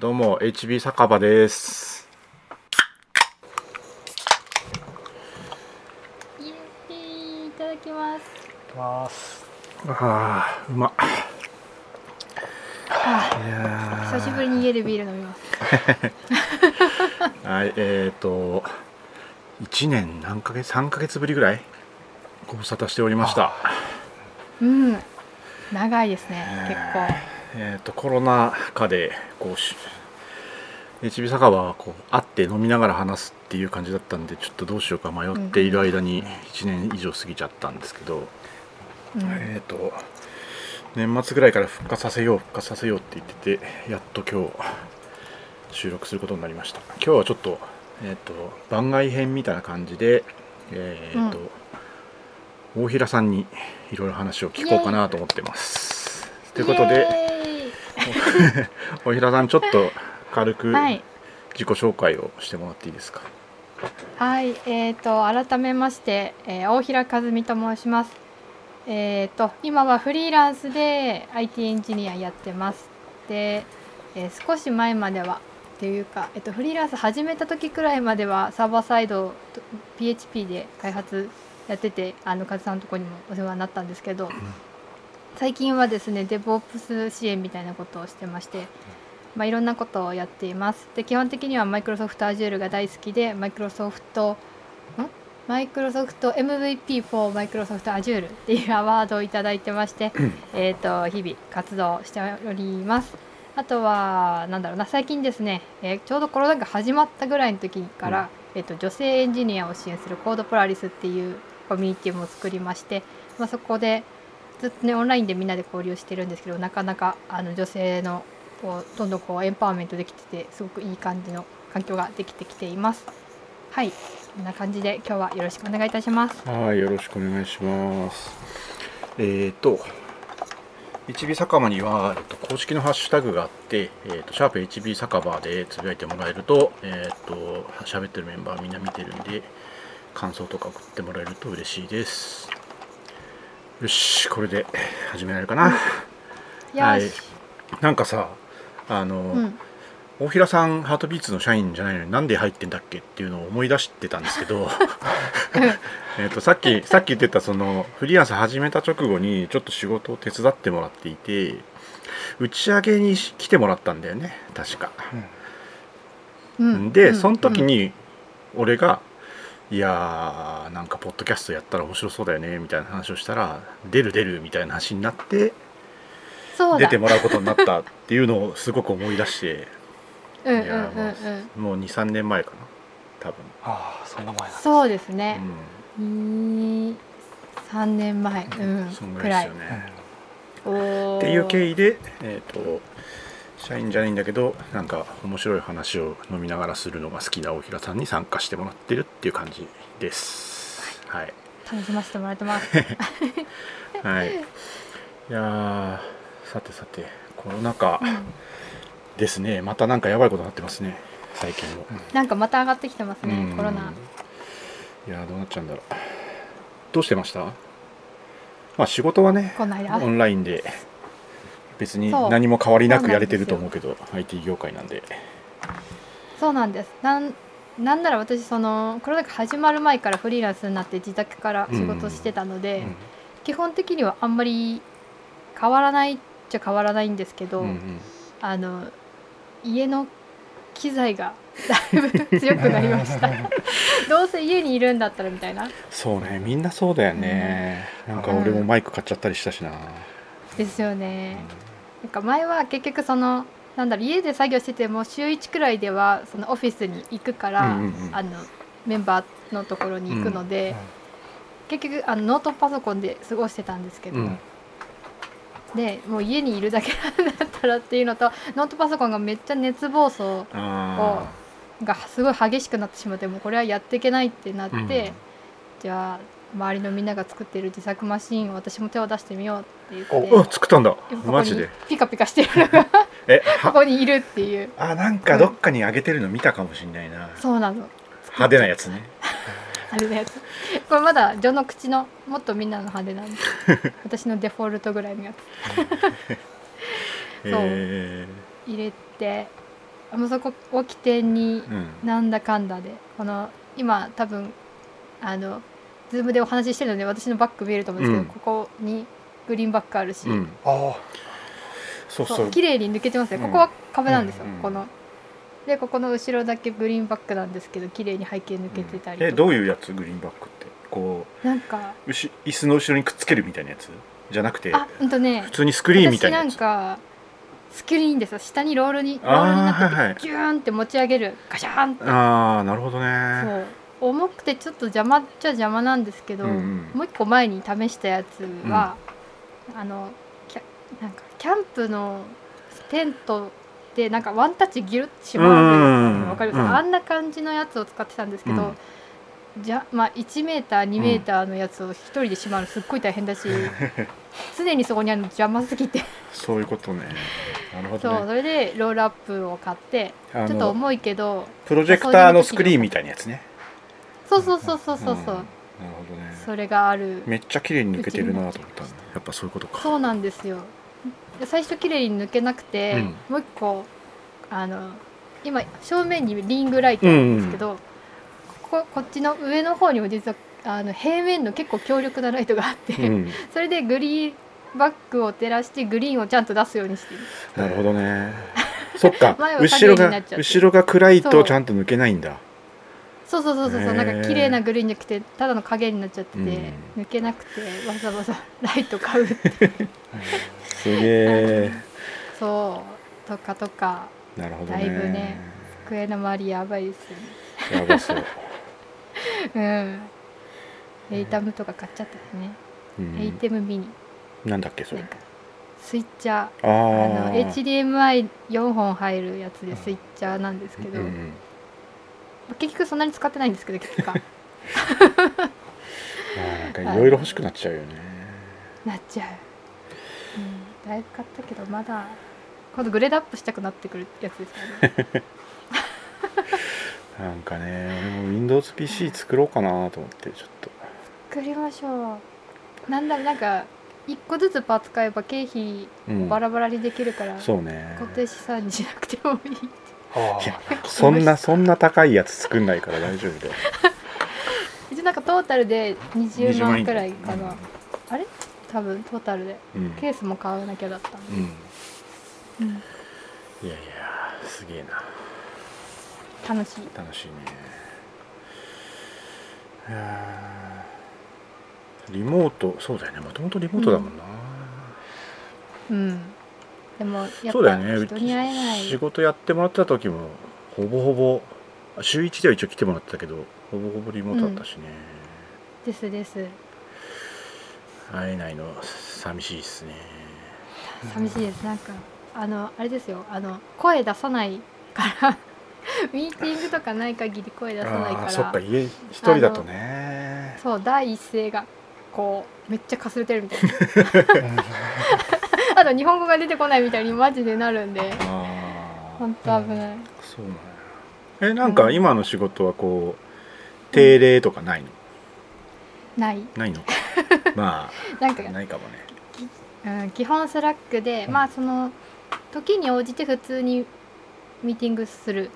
どうも HB 酒場です。イエーイいただきます。ます。あーうま。っあいや久しぶりに家でビール飲みます。はいえっ、ー、と1年何ヶ月3ヶ月ぶりぐらいご無沙汰しておりました。うん。長いですね結構えっ、とコロナ禍でこうし HB 酒場はこう会って飲みながら話すっていう感じだったんでちょっとどうしようか迷っている間に1年以上過ぎちゃったんですけど、うん。えっ、と年末ぐらいから復活させよう復活させようって言っててやっと今日収録することになりました。今日はちょっと,、えー、と番外編みたいな感じでえっ、と、大平さんにいろいろ話を聞こうかなと思ってます。ということで 大平さんちょっと軽く自己紹介をしてもらっていいですか？はいえー、と改めまして、えー大平和美と申します。えー、と今はフリーランスで IT エンジニアやってます。で、えー少し前まではっていうか、えっと、フリーランス始めた時くらいまではサーバーサイドと PHP で開発やっててあのカズさんのとこにもお世話になったんですけど、最近はですね DevOps 支援みたいなことをしてまして、まあ、いろんなことをやっています。で基本的にはマイクロソフト Azure が大好きでマイクロソフトん？マイクロソフト MVP for マイクロソフト Azure っていうアワードをいただいてまして、えー、と日々活動しております。あとはなんだろうな最近ですね、えーちょうどコロナが始まったぐらいの時から、えー、と女性エンジニアを支援するコードプラリスっていうコミュニティも作りまして、まあ、そこでずっとねオンラインでみんなで交流してるんですけどなかなかあの女性のこうどんどんこうエンパワーメントできててすごくいい感じの環境ができてきていますはいこんな感じで今日はよろしくお願いいたしますはい、よろしくお願いします。えっ、と、HB 酒場には、えっと、公式のハッシュタグがあって、えっ、と、シャープ HB 酒場でつぶやいてもらえると、えっ、と、喋ってるメンバーみんな見てるんで、感想とか送ってもらえると嬉しいです。よし、これで始められるかな。はい。なんかさ、あの、うん。大平さんハートビーツの社員じゃないのになんで入ってんだっけっていうのを思い出してたんですけど えっとさっきさっき言ってたそのフリーランス始めた直後にちょっと仕事を手伝ってもらっていて打ち上げに来てもらったんだよね確か。うん。で、うん。その時に俺が「いやーなんかポッドキャストやったら面白そうだよね」みたいな話をしたら「出る出る」みたいな話になってそうだ。出てもらうことになったっていうのをすごく思い出して。うんうんうんいやもうんもう23年前かな多ああそんな前なんだそうですね。分、に3年前。うん。そんぐくらいらいですよね、おー。っていう経緯でえっ、と社員じゃないんだけどなんか面白い話を飲みながらするのが好きな大平さんに参加してもらってるっていう感じです。はい。楽しませてもらってます。はい、い、やーさてさてコロナ禍ですね。またなんかやばいことになってますね。最近も、なんかまた上がってきてますねうん。コロナ。いやーどうなっちゃうんだろう。どうしてました？まあ仕事はねオンラインで別に何も変わりなくやれてると思うけど IT 業界なんで。そうなんです。なんなんなら私そのコロナが始まる前からフリーランスになって自宅から仕事してたので、基本的にはあんまり変わらないっちゃ変わらないんですけど、うんうん。あの家の機材が だいぶ強くなりました。どうせ家にいるんだったらみたいな。そうね。みんなそうだよね、なんか俺もマイク買っちゃったりしたしな、ですよねなんか前は結局そのなんだろう家で作業してても週1くらいではそのオフィスに行くから、うんうんうん。あのメンバーのところに行くので、結局あのノートパソコンで過ごしてたんですけど、うん。でもう家にいるだけだったらっていうのとノートパソコンがめっちゃ熱暴走あがすごい激しくなってしまってもうこれはやっていけないってなって、うん。じゃあ周りのみんなが作ってる自作マシーンを私も手を出してみようってー言って。おあ作ったんだ。マジで。ピカピカしてるのが。えこは？こにいるっていう。あなんかどっかに上げてるの見たかもしれないな。そうなの派手なやつね。あれのやつ。これまだ序の口のもっとみんなの派手なんです私のデフォルトぐらいのやつ。そう。え入れて。あそこを起点にうん。なんだかんだで。この今多分あの Zoomでお話ししてるので私のバック見えると思うんですけど、うん。ここにグリーンバックあるし、うん。あそうそう。そう綺麗に抜けてますね、うん。ここは壁なんですよ、この。でここの後ろだけグリーンバックなんですけど綺麗に背景抜けてたりえどういうやつ？グリーンバックって。こなんかううし椅子の後ろにくっつけるみたいなやつ？じゃなくてあうんとね普通にスクリーンみたいなやつ。私なんかスクリーンですよ。下にロールにロールになってギューンって持ち上げる。ガシャーンって。ああなるほどね。そう重くてちょっと邪魔っちゃ邪魔なんですけど、うんうん。もう一個前に試したやつは、あのキャなんかキャンプのテントでなんかワンタッチギュッてしまううんわかります、うんあんな感じのやつを使ってたんですけど、じゃまあ、1メーター2メーターのやつを一人でしまうのすっごい大変だし、常にそこにあるの邪魔すぎて。そういうことね。なるほそうどね。それでロールアップを買ってあちょっとの重いけどプロジェクターのスクリーンみたいなやつねそうそうそうそうそうそう、ん。なるほどね。それがある。めっちゃ綺麗に抜けてるなと思ったの。やっぱそういうことか。そうなんですよ。で最初綺麗に抜けなくて、うん。もう一個あの今正面にリングライトなんですけど、こここっちの上の方にも実はあの平面の結構強力なライトがあって、うん。それでグリーンバックを照らしてグリーンをちゃんと出すようにしてる。なるほどね。そっか。前は後ろになっちゃって。後ろが暗いとちゃんと抜けないんだそうそうそうそうそうへー。なんか綺麗なグリーンじゃなくてただの影になっちゃってて、うん。抜けなくてわざわざ ライト買うって。すげえ。そうとかとか。なるほどだいぶねね机の周りやばいですよね。やばそう、うん。エイタムとか買っちゃったしね。うん。エイテムミニ。なんだっけそれ。スイッチャー。ああのー HDMI4 本入るやつでスイッチャーなんですけど、うんうん結局そんなに使ってないんですけど結果。あーなんかい。ろいろ欲しくなっちゃうよね。なっちゃう、うん、だいぶ買ったけどまだ今度グレードアップしたくなってくるやつですよね。なんかね俺も WindowsPC 作ろうかなと思ってちょっと。作りましょう。なんだろうなんか一個ずつパーツ買えば経費うん。バラバラにできるから、そうね。固定資産にしなくてもいいそんなそんな高いやつ作んないから大丈夫だよ 一応なんかトータルで20 20万万くらいかな、あれ？多分トータルで。うん、ケースも買わなきゃだったんで、うん、うん。いやいやすげえな。楽しい。楽しいね。いやー。リモートそうだよね。もともとリモートだもんな、うんでもやっそうだよね。ぱ人に会えない。仕事やってもらってた時もほぼほぼ週1では一応来てもらってたけどほぼほぼリモートだったしね、ですです。会えないの寂しいっすね。寂しいです。なんかあのあれですよ。あの声出さないから。ミーティングとかない限り声出さないから。そっか家一人だとね。そう第一声がこうめっちゃかすれてるみたいな あと日本語が出てこないみたいにマジでなるんで。ああ本当危ない。そうなんや。えなんか今の仕事はこう定例とかないの、ない。ないの？まなんか。あないかもね。うん、基本 Slackで、うん。まあその時に応じて普通にミーティングする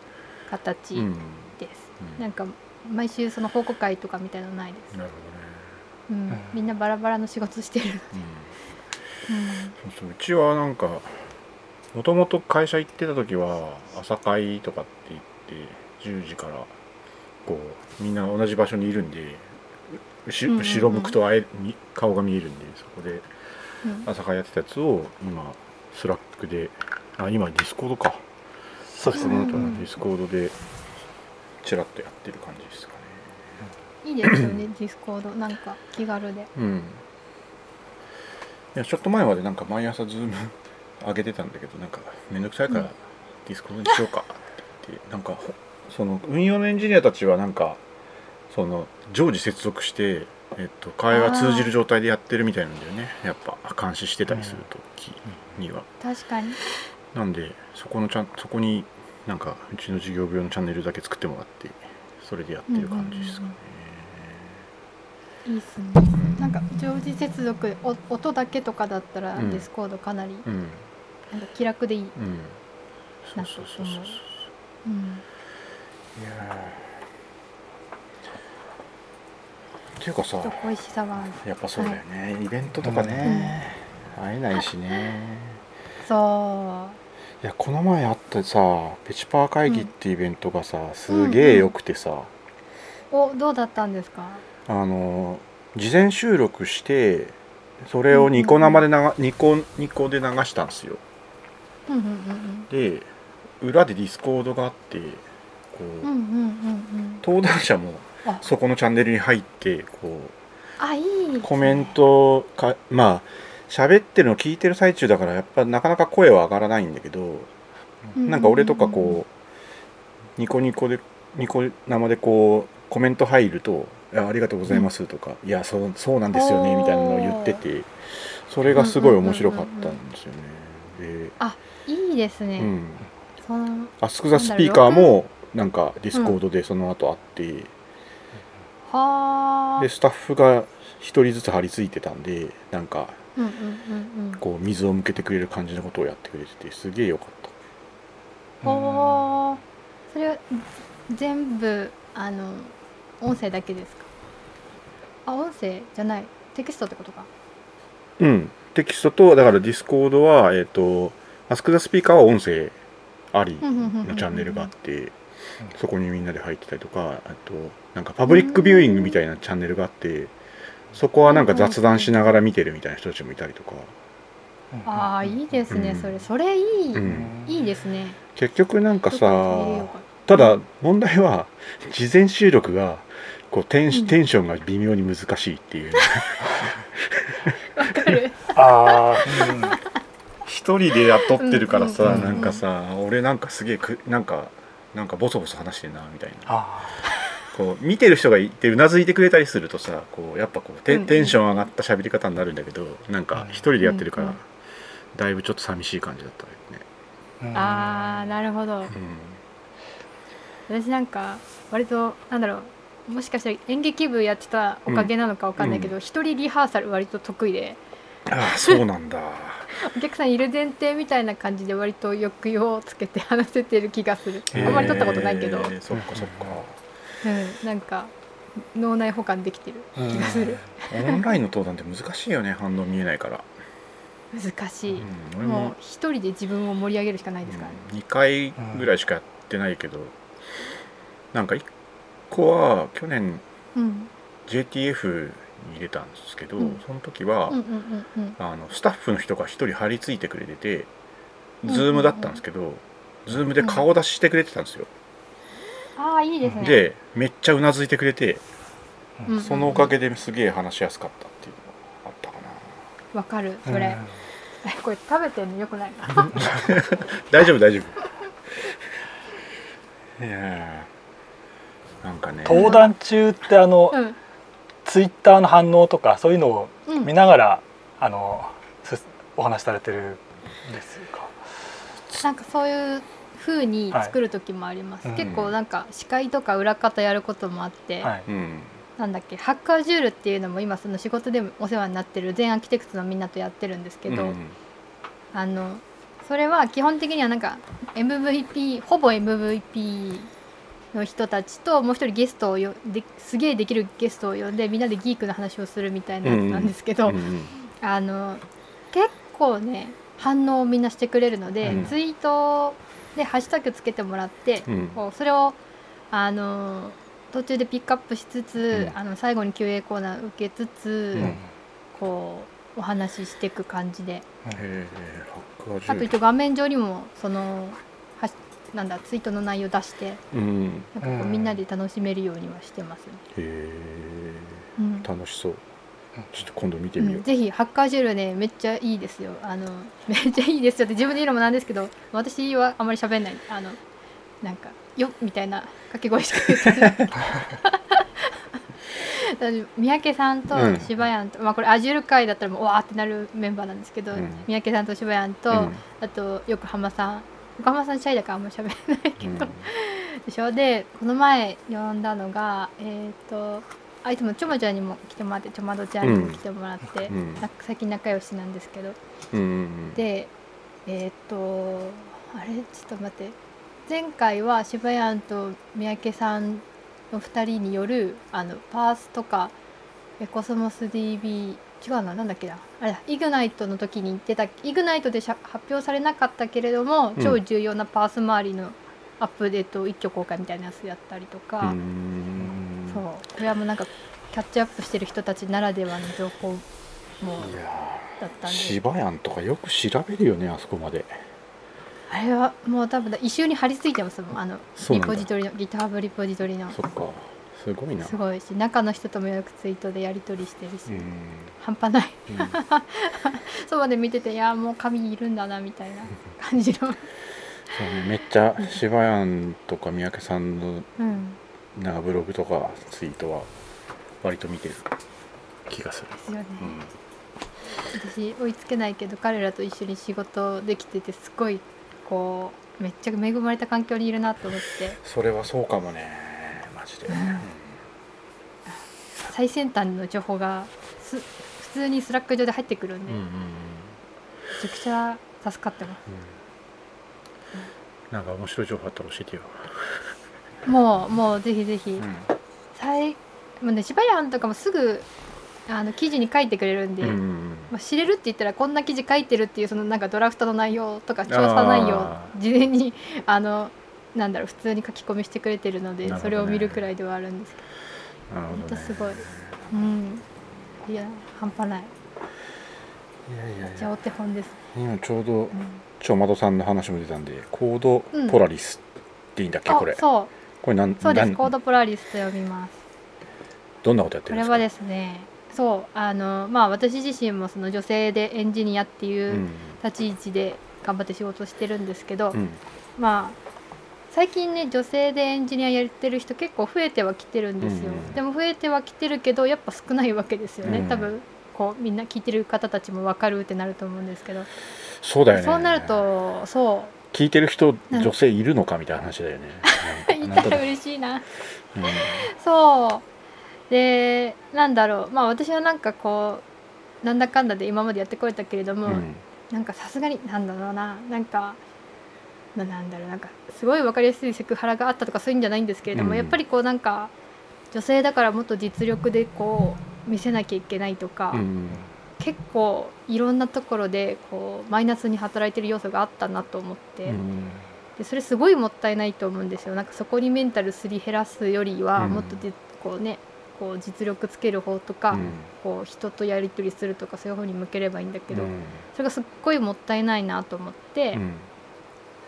形うん、です、うん。なんか毎週その報告会とかみたいなのないです、なるうん。うん。みんなバラバラの仕事してる、ほどね、うんうん、そうそう。うちはなんかもともと会社行ってた時は朝会とかって言って10時からこうみんな同じ場所にいるんで後ろ向くとあえみ顔が見えるんでそこでうん。朝会やってたやつを今 Slackであ今 Discordか。そうですね、 Discordでチラッとやってる感じですかね。いいですよね Discord。なんか気軽で。うんいやちょっと前までなんか毎朝 Zoom 上げてたんだけどなんかめんどくさいからうん。 Discordにしようか。って言ってなんかほその運用のエンジニアたちはなんかその常時接続して、えっと、会話通じる状態でやってるみたいなんだよね。やっぱ監視してたりする時には、確かに。なんでそこのちゃんそこになんかうちの事業部のチャンネルだけ作ってもらってそれでやってる感じですかね、いいっすね。なんか常時接続お音だけとかだったらうん Discordかなりうん。なんか気楽でいい、うん。そうそうそう。そうなん。かうんいやー。っていうかさ恋しさはやっぱそうだよね、イベントとかね、会えないしね。そいやこの前あったさペチパー会議ってイベントがさ、すげえ良くてさ、うおどうだったんですか？あの事前収録してそれをニコ生で流、ニコニコで流したんですよ。うんうんうんで裏で Discord があってこう、うんうんうんうん。登壇者もあ。そこのチャンネルに入ってこあいいですね。うコメントかまあ喋ってるの聞いてる最中だからやっぱなかなか声は上がらないんだけど、うんなんか俺とかこうニコニコでニコ生でこうコメント入ると「いやありがとうございます」とか「いやそうそうなんですよね」みたいなのを言っててそれがすごい面白かったんですよね。いいですね、でうん。そのア the Speaker もなんか Discordでその後あって、はあでスタッフが一人ずつ張り付いてたんでなんかうんうんうんうん。こう水を向けてくれる感じのことをやってくれててすげえよかった。ほー。それは全部あの音声だけですか？あ音声じゃない。テキストってことか？うん。テキストとだから Discordはえっ、と Ask the Speaker は音声ありのチャンネルがあってそこにみんなで入ってたりとかあとなんかパブリックビューイングみたいなチャンネルがあってそこはなんか雑談しながら見てるみたいな人たちもいたりとか、ああいいですね、うん。それそれいい、うん。いいですね。結局なんかさただ問題は事前収録がこうテン,、ションが微妙に難しいっていうね。わかる。あ一人で雇ってるからさ、うんうんうん。うんなんかさ俺なんかすげえくなんかなんかボソボソ話してんなみたいな。ああこう見てる人がいてうなずいてくれたりするとさこうやっぱこうテ,、うんうん。テンション上がった喋り方になるんだけどなんか一人でやってるから、うんうん。だいぶちょっと寂しい感じだったよね、ああなるほど。うん。私なんか割となんだろうもしかしたら演劇部やってたおかげなのかわかんないけど一、人リハーサル割と得意で。ああそうなんだ。お客さんいる前提みたいな感じで割と抑揚をつけて話せてる気がする。あんまり撮ったことないけど、そっかそっか。うん、なんか脳内保管できてる気がする。オンラインの登壇って難しいよね反応見えないから、難しい、うん、俺も。うも一人で自分を盛り上げるしかないですからね、2回ぐらいしかやってないけど、なんか1個は去年うん、JTF に入れたんですけど、うん。その時は、うんうんうんうん。あのスタッフの人が1人張り付いてくれてて Zoom だったんですけど、Zoom で顔出ししてくれてたんですよ、ああいいですね。でめっちゃうなずいてくれて、うんそのおかげですげえ話しやすかったっていうのがあったかな。わかるそれ、これ食べてんのよくないな。大丈夫大丈夫。いやーなんかね。登壇中ってあの、うん。ツイッターの反応とかそういうのをうん。見ながら、あのすお話しされてるんですか？なんかそういう風に作る時もあります、はい結構なんか司会とか裏方やることもあって、はい。うん。なんだっけハッカージュールっていうのも今その仕事でもお世話になってる全アーキテクトのみんなとやってるんですけど、うん。あのそれは基本的にはなんか MVP ほぼ MVP の人たちともう一人ゲストをよですげえできるゲストを呼んでみんなでギークの話をするみたいなやつなんですけど、うんうんあの結構ね反応をみんなしてくれるので、うんツイートでハッシュタグつけてもらって、うん。こうそれをあの途中でピックアップしつつ、うん。あの最後に QA コーナー受けつつ、うん。こうお話ししていく感じで。あと一応画面上にもそのなんだツイートの内容出してうん。なんかこう、うんみんなで楽しめるようにはしてますね。へえ。うん。楽しそう。ちょっと今度見てみよう、うん。ぜひハッカージュールねめっちゃいいですよ。あの めっちゃいいですよって自分で言うのもなんですけど私はあまり喋んない。あのなんか「よっ」みたいな掛け声しか言ってない。私 三宅さんとうん。柴山と、まあこれアジュール会だったらもうわーってなるメンバーなんですけど、うん。三宅さんと柴山と、うん。あと横浜さん横浜さんシャイだからあんまり喋れないけうん。ど、でしょ？でこの前呼んだのがえっ、とあいつもちょまちゃんにも来てもらってちょまどちゃんにも来てもらって、うん。な最近仲良しなんですけど。うんうんでえっ、とあれ？ちょっと待って。前回は柴谷と三宅さんの2人によるあのパースとかえコスモス DB 違うななんだっけな。あれだイグナイトの時に出たイグナイトで発表されなかったけれども、うん。超重要なパース周りのアップデート一挙公開みたいなやつやったりとうか、そう。これはもうなんかキャッチアップしてる人たちならではの情報もだったんで。芝やんとかよく調べるよねあそこまで。あれはもう多分一周に貼り付いてますもん。あのリポジトリの GitHub リポジトリの。そっかすごいな。すごいし中の人ともよくツイートでやり取りしてるし、うん、半端ない。うん。そばで見てていやもう神いるんだなみたいな 感じの、そうねめっちゃ芝やんとか三宅さんのうん、なんかブログとかツイートは割と見てる気がする、ですよね、うん、私追いつけないけど彼らと一緒に仕事できててすごいこうめっちゃ恵まれた環境にいるなと思って。それはそうかもねマジで、うん。最先端の情報がす普通に Slack上で入ってくるんで、うんうんうん。めちゃくちゃ助かってます。うん。なんか面白い情報あったら教えてよ、もうもうぜひぜひ、うん。最もうね柴谷とかもすぐあの記事に書いてくれるんで、うんうんまあ、知れるって言ったらこんな記事書いてるっていうそのなんかドラフトの内容とか調査内容あ事前にあのなんだろう普通に書き込みしてくれてるのでね。それを見るくらいではあるんですけなるほど、すごい。どうん。いや半端ない。いやいやいじゃあおや手本です、今ちょうどうん。ちょまどさんの話も出たんでコードポラリスっていいんだっけ、あこれ。そう。これなんそうです。コードポラリスと呼びます。どんなことやってるんですか？これはですねそうあのまあ私自身もその女性でエンジニアっていううん。立ち位置で頑張って仕事してるんですけど、うん。まあ最近ね女性でエンジニアやってる人結構増えてはきてるんですよ、うんでも増えてはきてるけどやっぱ少ないわけですよね、うん。多分こうみんな聞いてる方たちも分かるってなると思うんですけど、そうだよね。そうなるとそ聞いてる人うん女性いるのかみたいな話だよね。いたら嬉しいな。うん。そう。でなんだろう。まあ私はなんかこうなんだかんだで今までやってこれたけれども、うん。なんかさすがになんだろうな。なんかななんだろうなんかすごい分かりやすいセクハラがあったとかそういうんじゃないんですけれども、うん。やっぱりこうなんか女性だからもっと実力でこう見せなきゃいけないとか、うん結構いろんなところでこうマイナスに働いてる要素があったなと思って、うんでそれすごいもったいないと思うんですよ。なんかそこにメンタルすり減らすよりは、うん。もっとでこうねこう実力つける方とか、うん。こう人とやり取りするとかそういう方に向ければいいんだけど、うん。それがすっごいもったいないなと思って、うん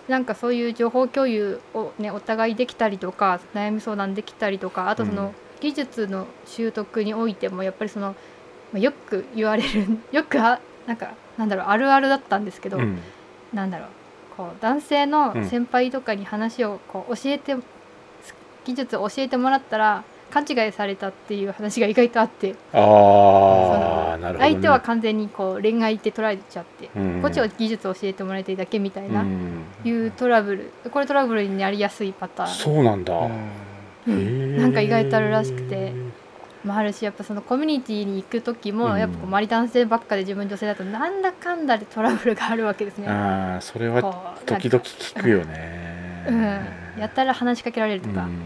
なんかそういう情報共有をねお互いできたりとか悩み相談できたりとかあとそうのん。技術の習得においてもやっぱりそのまあよく言われる よくあなんかなんだろうあるあるだったんですけど、うん。なんだろうこう男性のうん。先輩とかに話をこう教えて、技術を教えてもらったら勘違いされたっていう話が意外とあって。ああなるほど、ね、相手は完全にこう恋愛って捉えちゃって、うん。こっちは技術を教えてもらいたいだけみたいな、うん。いうトラブル。これトラブルになりやすいパターン。そうなんだ、うん。なんか意外とあるらしくて。もあるしやっぱそのコミュニティに行く時も、うん。やっぱこう周り男性ばっかで自分女性だとなんだかんだでトラブルがあるわけですね。ああそれは時々聞くよね。うん、やたら話しかけられるとか、うん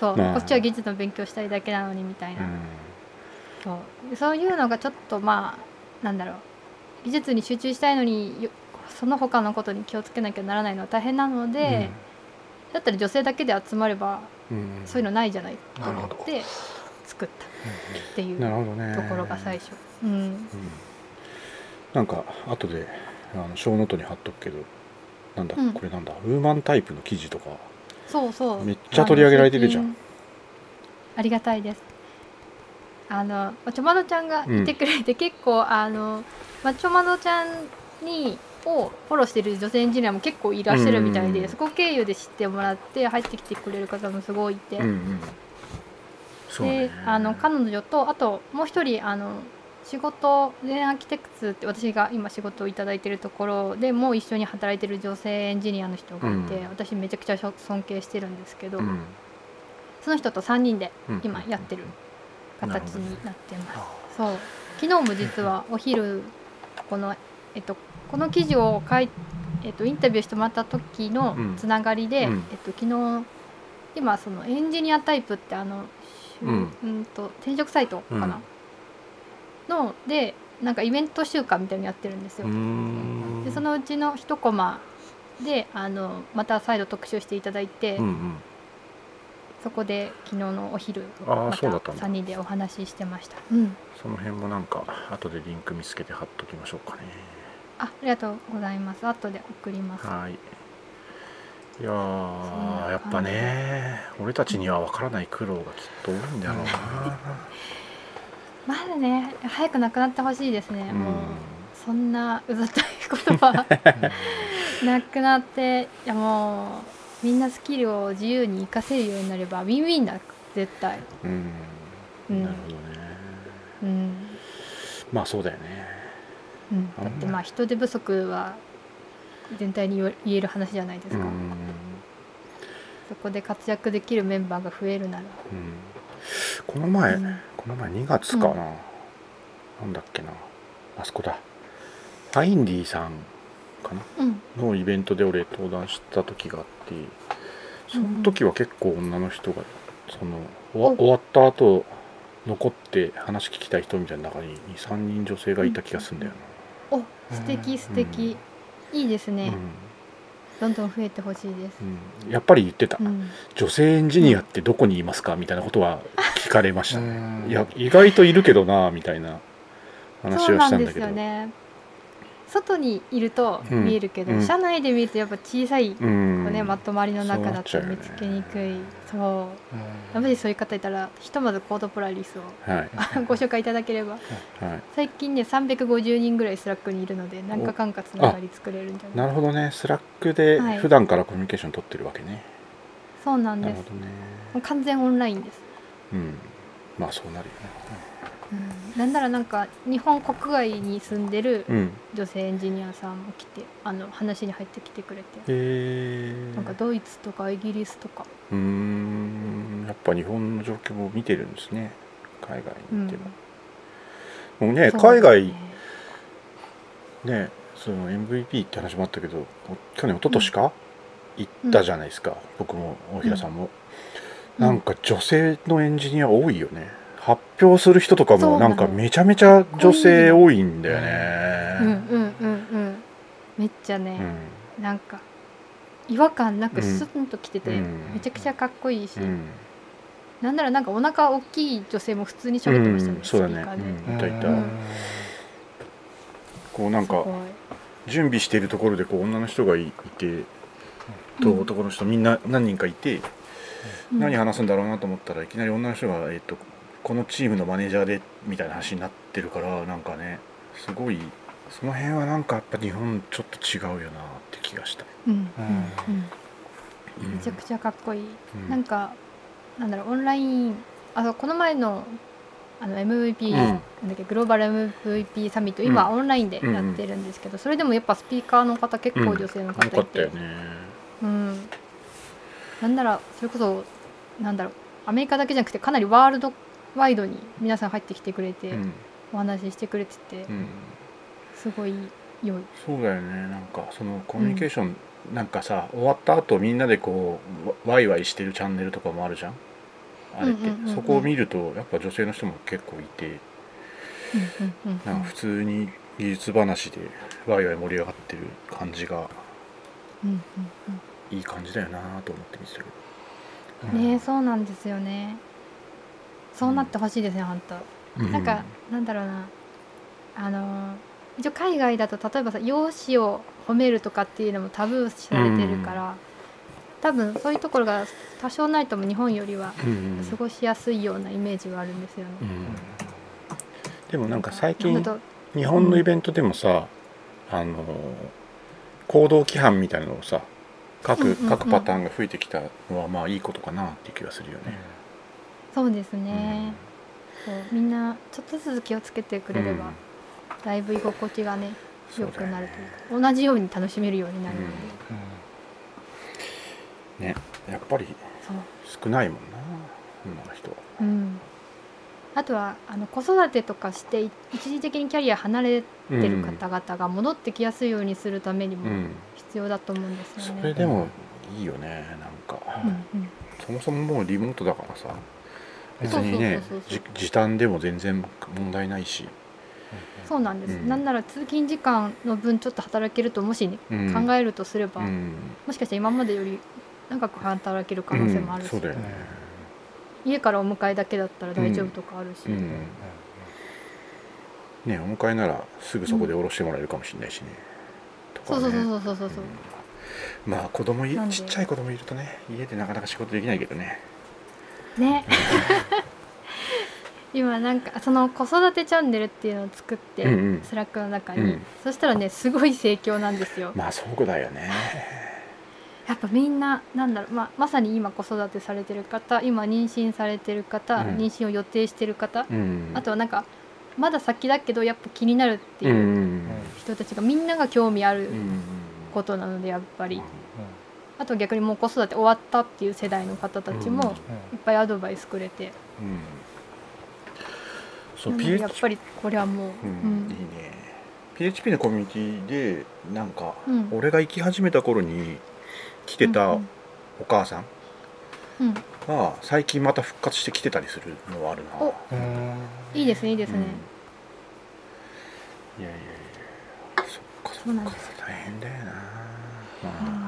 そう、まあこっちは技術の勉強したいだけなのにみたいな、うん。そう。そういうのがちょっとまあなんだろう。技術に集中したいのによその他のことに気をつけなきゃならないのは大変なので、だったら女性だけで集まればうん。そういうのないじゃないと思って作ったっていうところが最初、うん、うん。なんか後であのショーノートに貼っとくけどなんだ、うん。これなんだ Woman type の記事とかそうそう。めっちゃ取り上げられてるじゃん。ありがたいです。あのちょまどちゃんがいてくれて、結構あの、まあ、ちょまどちゃんにをフォローしてる女性エンジニアも結構いらっしゃるみたいで、うんそこ経由で知ってもらって入ってきてくれる方もすごいいて、うんうん。ね。であの彼女とあともう一人あの仕事全アーキテクツって私が今仕事をいただいてるところでもう一緒に働いてる女性エンジニアの人がいて、うん。私めちゃくちゃ尊敬してるんですけど、うん。その人と3人でうん。今やってるうん形になってます。そう。昨日も実はお昼この,、えっと、この記事を書いえっとインタビューしてもらった時のうん。つながりで、うん。えっと昨日今そのエンジニアタイプってあの、うん。うんと転職サイトかな、のでなんかイベント週間みたいなのやってるんですよ。でそのうちの一コマであのまた再度特集していただいて、うんうんそこで昨日のお昼またんだ3人でお話ししてました。うんその辺もなんか後でリンク見つけて貼っときましょうかねあありがとうございます。後で送ります。はいいややっぱね俺たちには分からない苦労がきっと多いんだろうな まだね早くなくなってほしいですね。うん。もうそんなうざったい言葉。なくなっていやもうみんなスキルを自由に活かせるようになればウィンウィンだ絶対。うん。うん。なるほどね。うん。まあそうだよね。うん、だってまあ人手不足は全体に言え言える話じゃないですか、うん。そこで活躍できるメンバーが増えるなら、うんこの前、うん。この前2月かな、うん。なんだっけな。あそこだ。アインディさんかな。うん。のイベントで俺登壇した時があってその時は結構女の人がその終わった後残って話聞きたい人みたいな中に23人女性がいた気がするんだよお素敵素敵、いいですな、ね、どんどん増えてほしいです。うん。うんやっぱり言ってた、うん。女性エンジニアってどこにいますか？みたいなことは 聞かれました、うん。いや意外といるけどなみたいな話をそうなんですしたんだけどよね外にいるとうん。見えるけど、うん。車内で見るとやっぱ小さい、うん。ね、まとまりの中だと見つけにくい。そう。やっぱりそういう方いたらひとまずコードプラリスをはい。ご紹介いただければ。はい。最近ね350人ぐらい Slackにいるので何かかんかつながり作れるんじゃないな。るほどね。 Slackではい。普段からコミュニケーション取ってるわけね、そうなんです。なるほどね。もう完全オンラインです、うん。まあそうなるようん、なんならなんか日本国外に住んでるねうん。女性エンジニアさんも来てあの話に入ってきてくれて。なんかドイツとかイギリスとか、うーん。やっぱ日本の状況も見てるんですね。海外うんにいても、もうねそう海外ねねその MVP って話もあったけどお去年一昨年か、行ったじゃないですか、僕も大平さんも、うん。なんか女性のエンジニア多いよね発表する人とかもなんかめちゃめちゃ女性多いんだようんねうんうんうん。めっちゃね、うん。なんか違和感なくうんスンと来てて、うん。めちゃくちゃかっこいいし、うん。なんならなんかお腹大きい女性も普通に喋ってましたね、うんそうだね。うんいたいた。うん。こうなんか準備しているところでこう女の人がいいてとうん。男の人みんな何人かいて、うん。何話すんだろうなと思ったらいきなり女の人が、えっとこのチームのマネージャーでみたいな話になってるからなんかねすごいその辺はなんかやっぱ日本ちょっと違うよなって気がした、めちゃくちゃかっこいい、うん。なんかなんだろうオンラインあそうこの前のあの MVP、うん。なんだっけグローバル MVP サミット今、オンラインでやってるんですけど、それでもやっぱスピーカーの方結構女性の方いて、よかったよね。うん、なんならそれこそなんだろうアメリカだけじゃなくてかなりワールドワイドに皆さん入ってきてくれて、うん。お話ししてくれてて、うん。すごい良い。そうだよね。なんかそのコミュニケーション、なんかさ終わった後みんなでこうわワイワイしてるチャンネルとかもあるじゃん？あれって、うんうんうんうんそこを見るとやっぱ女性の人も結構いて。うんうんうんなんか普通に技術話でワイワイ盛り上がってる感じがうんうんいい感じだよなと思って見てたけど。うん。ねそうなんですよね。そうなってほしいですね、本当。なんか、なんだろうな。あの一応海外だと例えばさ容姿を褒めるとかっていうのもタブー視されてるから、多分そういうところが多少ないとも日本よりはうんうん。過ごしやすいようなイメージはあるんですよね。うんでもなんか最近日本のイベントでもさ、あの行動規範みたいなのをさ各,、うんうんうん各パターンが増えてきたのはまあいいことかなっていう気がするよね。そうですね、そうみんなちょっとずつ気をつけてくれれば、うん。だいぶ居心地がね良くなるというか同じように楽しめるようになるので、ねやっぱりそう。少ないもんな女の人は。うん、あとはあの子育てとかしてい一時的にキャリア離れてる方々が戻ってきやすいようにするためにもうん。必要だと思うんですよそね。れでもいいよねなんか、うんうん。そもそももうリモートだからさ別にね時短でも全然問題ないし、そうなんです、うん。なんなら通勤時間の分ちょっと働けるともし、考えるとすれば、うん。もしかしたら今までより長く働ける可能性もあるし、うんね、家からお迎えだけだったら大丈夫とかあるし、うん。ねお迎えならすぐそこで降ろしてもらえるかもしれないしね、とかね。そうそうそうそうそうそう。まあ子供ちっちゃい子供いるとね家でなかなか仕事できないけどねね。今なんかその子育てチャンネルっていうのを作って、うんうん。 Slack の中に、うん。そしたらねすごい盛況なんですよ。まあそうだよね。やっぱみんななんだろう、まあ、まさに今子育てされてる方今妊娠されてる方、うん。妊娠を予定してる方、うん。あとはなんかまだ先だけどやっぱ気になるっていうん人たちがみんなが興味あるうん。ことなのでやっぱり、うんあと逆にもう子育て終わったっていう世代の方たちもいっぱいアドバイスくれて、うん。そうなので PH やっぱりこれはもう、ううん。んいいね。PHP のコミュニティでなんか、うん。俺が行き始めた頃に来てたうんお母さんうん。うんが最近また復活して来てたりするのはあるな。お。うん。いいですねいいですね、うん。いやいやいや。そっかそっか。そうなんです大変だよな、まあうん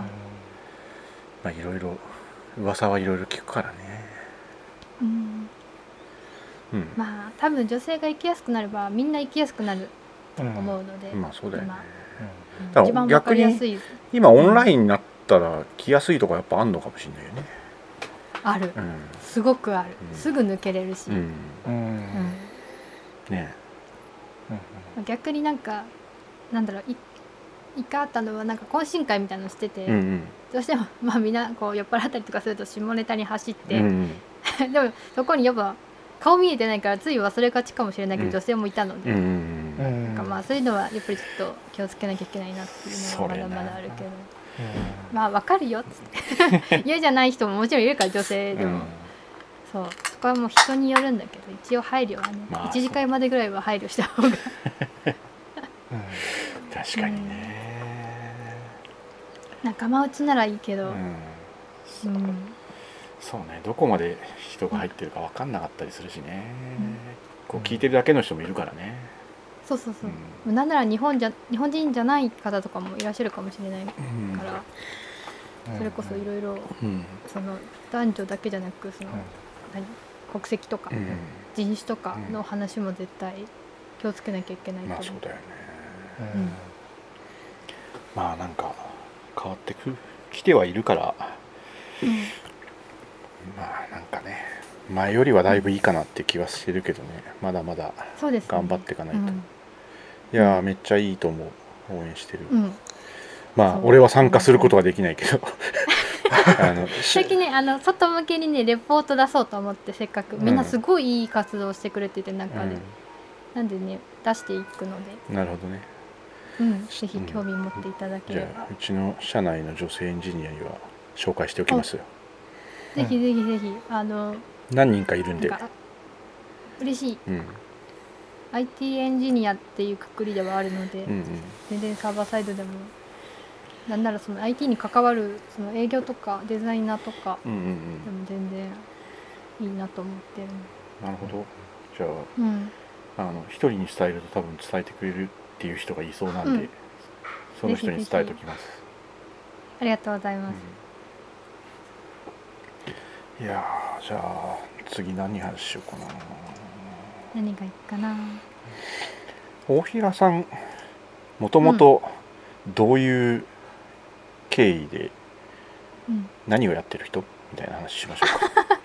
まあいろいろ噂はいろいろ聞くからね。うん。うん。まあ多分女性が生きやすくなればみんな生きやすくなると思うので、まあそうだよね。だから一番わかりやすい。今オンラインになったら来やすいとこやっぱあんのかもしれないよね。ある。うん。すごくある、うん。すぐ抜けれるし、うん。うん。うん。ね。逆になんかなんだろうい一回あったのはなんか懇親会みたいなのしてて、うんうん。どうしても まあみんなこう酔っ払ったりとかすると下ネタに走って、うん でもそこにやっぱ顔見えてないからつい忘れがちかもしれないけど、うん。女性もいたので、うんうんうん。なんかまあそういうのはやっぱりちょっと気をつけなきゃいけないなっていうのはまだまだあるけど、まあわかるよっつって。嫌じゃない人ももちろんいるから女性でも、うんそう。そこはもう人によるんだけど一応配慮はね、まあ一次会までぐらいは配慮した方が。確かにね仲間内ならいいけど、うん。うん。そうね。どこまで人が入ってるか分かんなかったりするしね、うん。こう聞いてるだけの人もいるからね、そうそうそう。う、ん。なんなら日本じゃ日本人じゃない方とかもいらっしゃるかもしれないかうん。ら、それこそいろいろ男女だけじゃなくその、何？国籍とか、うん。人種とかの話も絶対気をつけなきゃいけないと思う。まあそうだよね。うん。まあなんか変わってくきてはいるからうん。まあなんかね前よりはだいぶいいかなって気はしてるけどねまだまだそうです、ね、頑張っていかないと、うん。いやーめっちゃいいと思う。応援してる、うん。まあ俺は参加することはできないけど。あのし最近ねあの外向けにねレポート出そうと思ってせっかく。みんなすごいいい活動をしてくれてて中で、なんでね出していくので、うんなるほどねうん、ぜひ興味持っていただけじゃればあ、うちの社内の女性エンジニアには紹介しておきますよ。ぜひぜひぜひあの何人かいるんで。嬉しい。うん。IT エンジニアっていうくくりではあるので、うんうん。全然サーバーサイドでもなんならその IT に関わるその営業とかデザイナーとかうんうんうん。でも全然いいなと思ってる。なるほど。じゃうん。ああの一人に伝えると多分伝えてくれるっていう人がいそうなんで、うん。その人に伝えておきます。ありがとうございます、うん。いやーじゃあ次何話しようかな。何がいいかな。大平さんもともとどういう経緯でうん。何をやってる人？みたいな話しましょうか。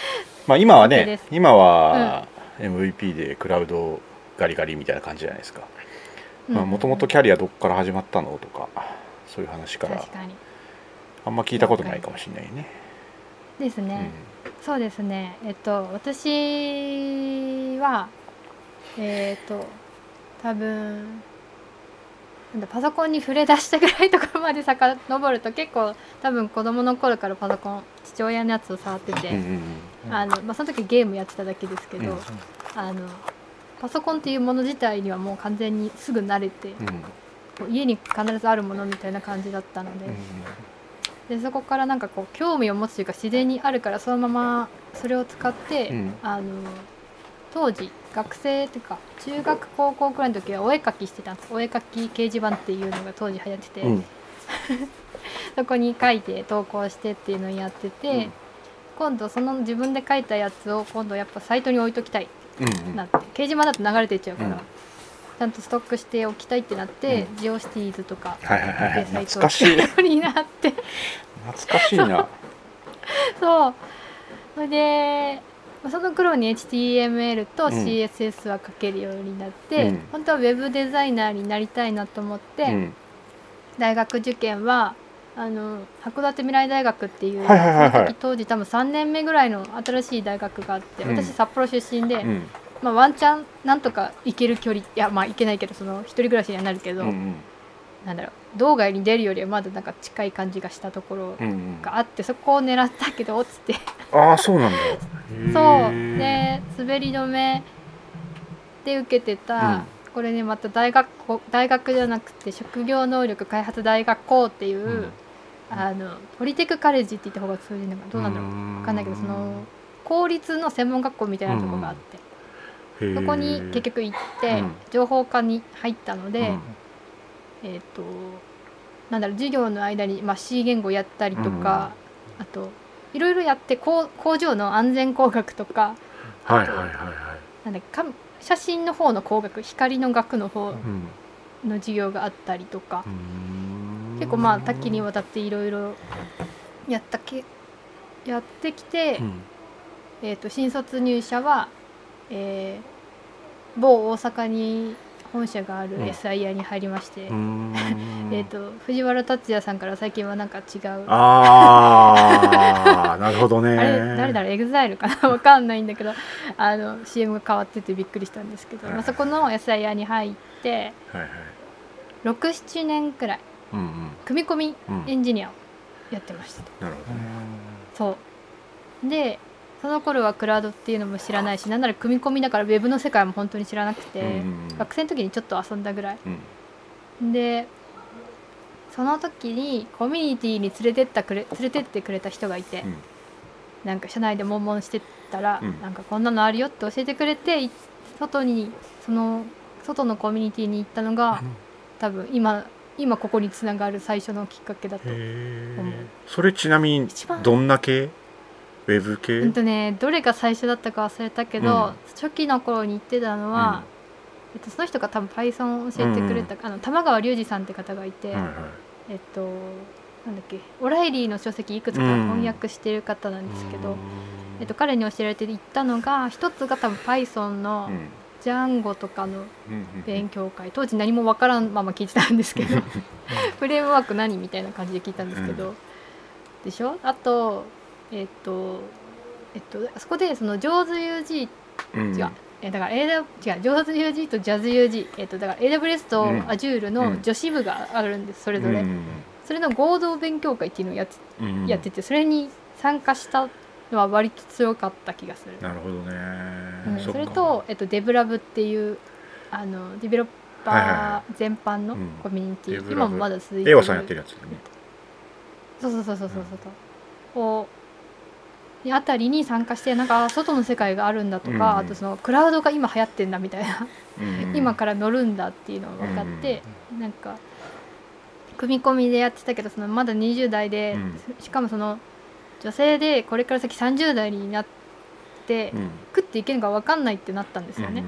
まあ今はねす。今は MVP でクラウドガリガリみたいな感じじゃないですかもともとキャリアどこから始まったのとかそういう話から。あんま聞いたことないかもしれないね、ですね、そうですね。えっと私はえっと多分なんだパソコンに触れ出したぐらいところまで遡ると結構多分子供の頃からパソコン父親のやつを触ってて、うんうんうん。あのまあ、その時ゲームやってただけですけど、うん。あのパソコンっていうもの自体にはもう完全にすぐ慣れてうん。家に必ずあるものみたいな感じだったので,、でそこからなんかこう興味を持つというか自然にあるからそのままそれを使って、うん。あの当時学生っていうか中学高校くらいの時はお絵描きしてたんです。お絵描き掲示板っていうのが当時流行ってて、うん。そこに書いて投稿してっていうのをやってて、うん。今度その自分で書いたやつを今度やっぱサイトに置いときたいなって掲示板だと流れていっちゃうから、うん。ちゃんとストックしておきたいってなって、ジオシティーズとかでサイトを作るようになって。懐かしいな。そう。それでまあその頃に HTML とうん。CSS は書けるようになって、うん。本当はウェブデザイナーになりたいなと思って、うん。大学受験はあの函館未来大学っていう、はいはいはいはい。当時多分3年目ぐらいの新しい大学があって、うん。私札幌出身で、うん。まあ、ワンチャンなんとか行ける距離いやまあ行けないけどその一人暮らしにはなるけど、うんうん。なんだろう道外に出るよりはまだなんか近い感じがしたところうんうんがあってそこを狙ったけど落ちて。ああそうなんだ。そう。へで滑り止めで受けてた、うん。これねまた大学校大学じゃなくて職業能力開発大学校っていう、うんあのポリテクカレッジって言った方が通じるのかどうなんだろう分かんないけどその公立の専門学校みたいなとこがあって、そこに結局行って、うん情報科に入ったので、うん。えっ、となんだろう授業の間に、まあ、C 言語やったりとか、あといろいろやって工工場の安全工学とかはいはいはいはい。なんだか写真の方の工学光の学の方うん。の授業があったりとか。う、ん結構まあ多岐にわたっていろいろやったけやってきて、うん。えー、と新卒入社は、えー某大阪に本社があるうん。 SIer に入りまして、うん。えー、と藤原竜也さんから最近はなんか違う。ああ なるほどね。あれ誰だろう？エグザイルかな？わかんないんだけどあの CM が変わっててびっくりしたんですけど、はい。まあ、そこの SIer に入ってはいはい。67年くらい組み込みうん。エンジニアをやってました、なるほどね。そう。でその頃はクラウドっていうのも知らないしなんなら組み込みだからウェブの世界も本当に知らなくて、うんうん学生の時にちょっと遊んだぐらい。うん。でその時にコミュニティに連れてったくれ連れてってくれた人がいて、うん。なんか社内で悶々してたら、うん。なんかこんなのあるよって教えてくれてい外にその外のコミュニティに行ったのが多分今今ここにつながる最初のきっかけだと。へ思う。えそれちなみにどんな系？ウェブ系？うんとねどれが最初だったか忘れたけど、うん。初期の頃に言ってたのは、えっと、その人が多分 Python を教えてくれた、あの玉川隆二さんって方がいて、はいはい。えっとなんだっけオライリーの書籍いくつか翻訳してる方なんですけど、えっと、彼に教えられて言ったのが一つが多分 Python のうんジャンゴとかの勉強会。当時何もわからんまま聞いてたんですけど。フレームワーク何みたいな感じで聞いたんですけど、うでしょ？あとえっとえっとあそこでその上手 UG うん違う、えだから AW 違う。上手 UG と JazzUG えっとだから AWS とうん。Azure の女子部があるんですそれぞれ、うんそれの合同勉強会っていうのをやって,、うん。やっててそれに参加したのは割と強かった気がする、なるほどね。うんそれと、えっと、デブラブっていうあのデベロッはいはいはパー全般のうん。コミュニティ、デブラブ。今もまだ続いてエワさんやってるやつだね。そうそうそうそうそうそう、をにあたりに参加してなんかあ外の世界があるんだとか、うん。あとそのクラウドが今流行ってんだみたいな、うん今から乗るんだっていうのが分かって、なんか組み込みでやってたけどそのまだ20代で、うん。しかもその女性でこれから先30代になって、うん。食っていけるのか分かんないってなったんですよね。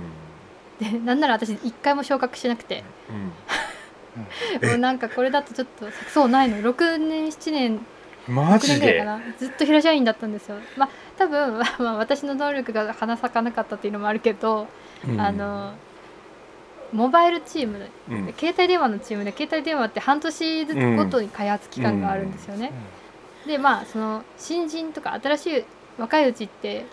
でなんなら私一回も昇格してなくて。うん。もうなんかこれだとちょっとそうないの6年7年うんマ6ジで？年ぐらいかな。ずっと平社員だったんですよ。まあ多分、まあ、私の能力が花咲かなかったっていうのもあるけど、うん。あのモバイルチームでうん。携帯電話のチームで携帯電話って半年ずつごとに開発期間があるんですよね、でまあその新人とか新しい若いうちって、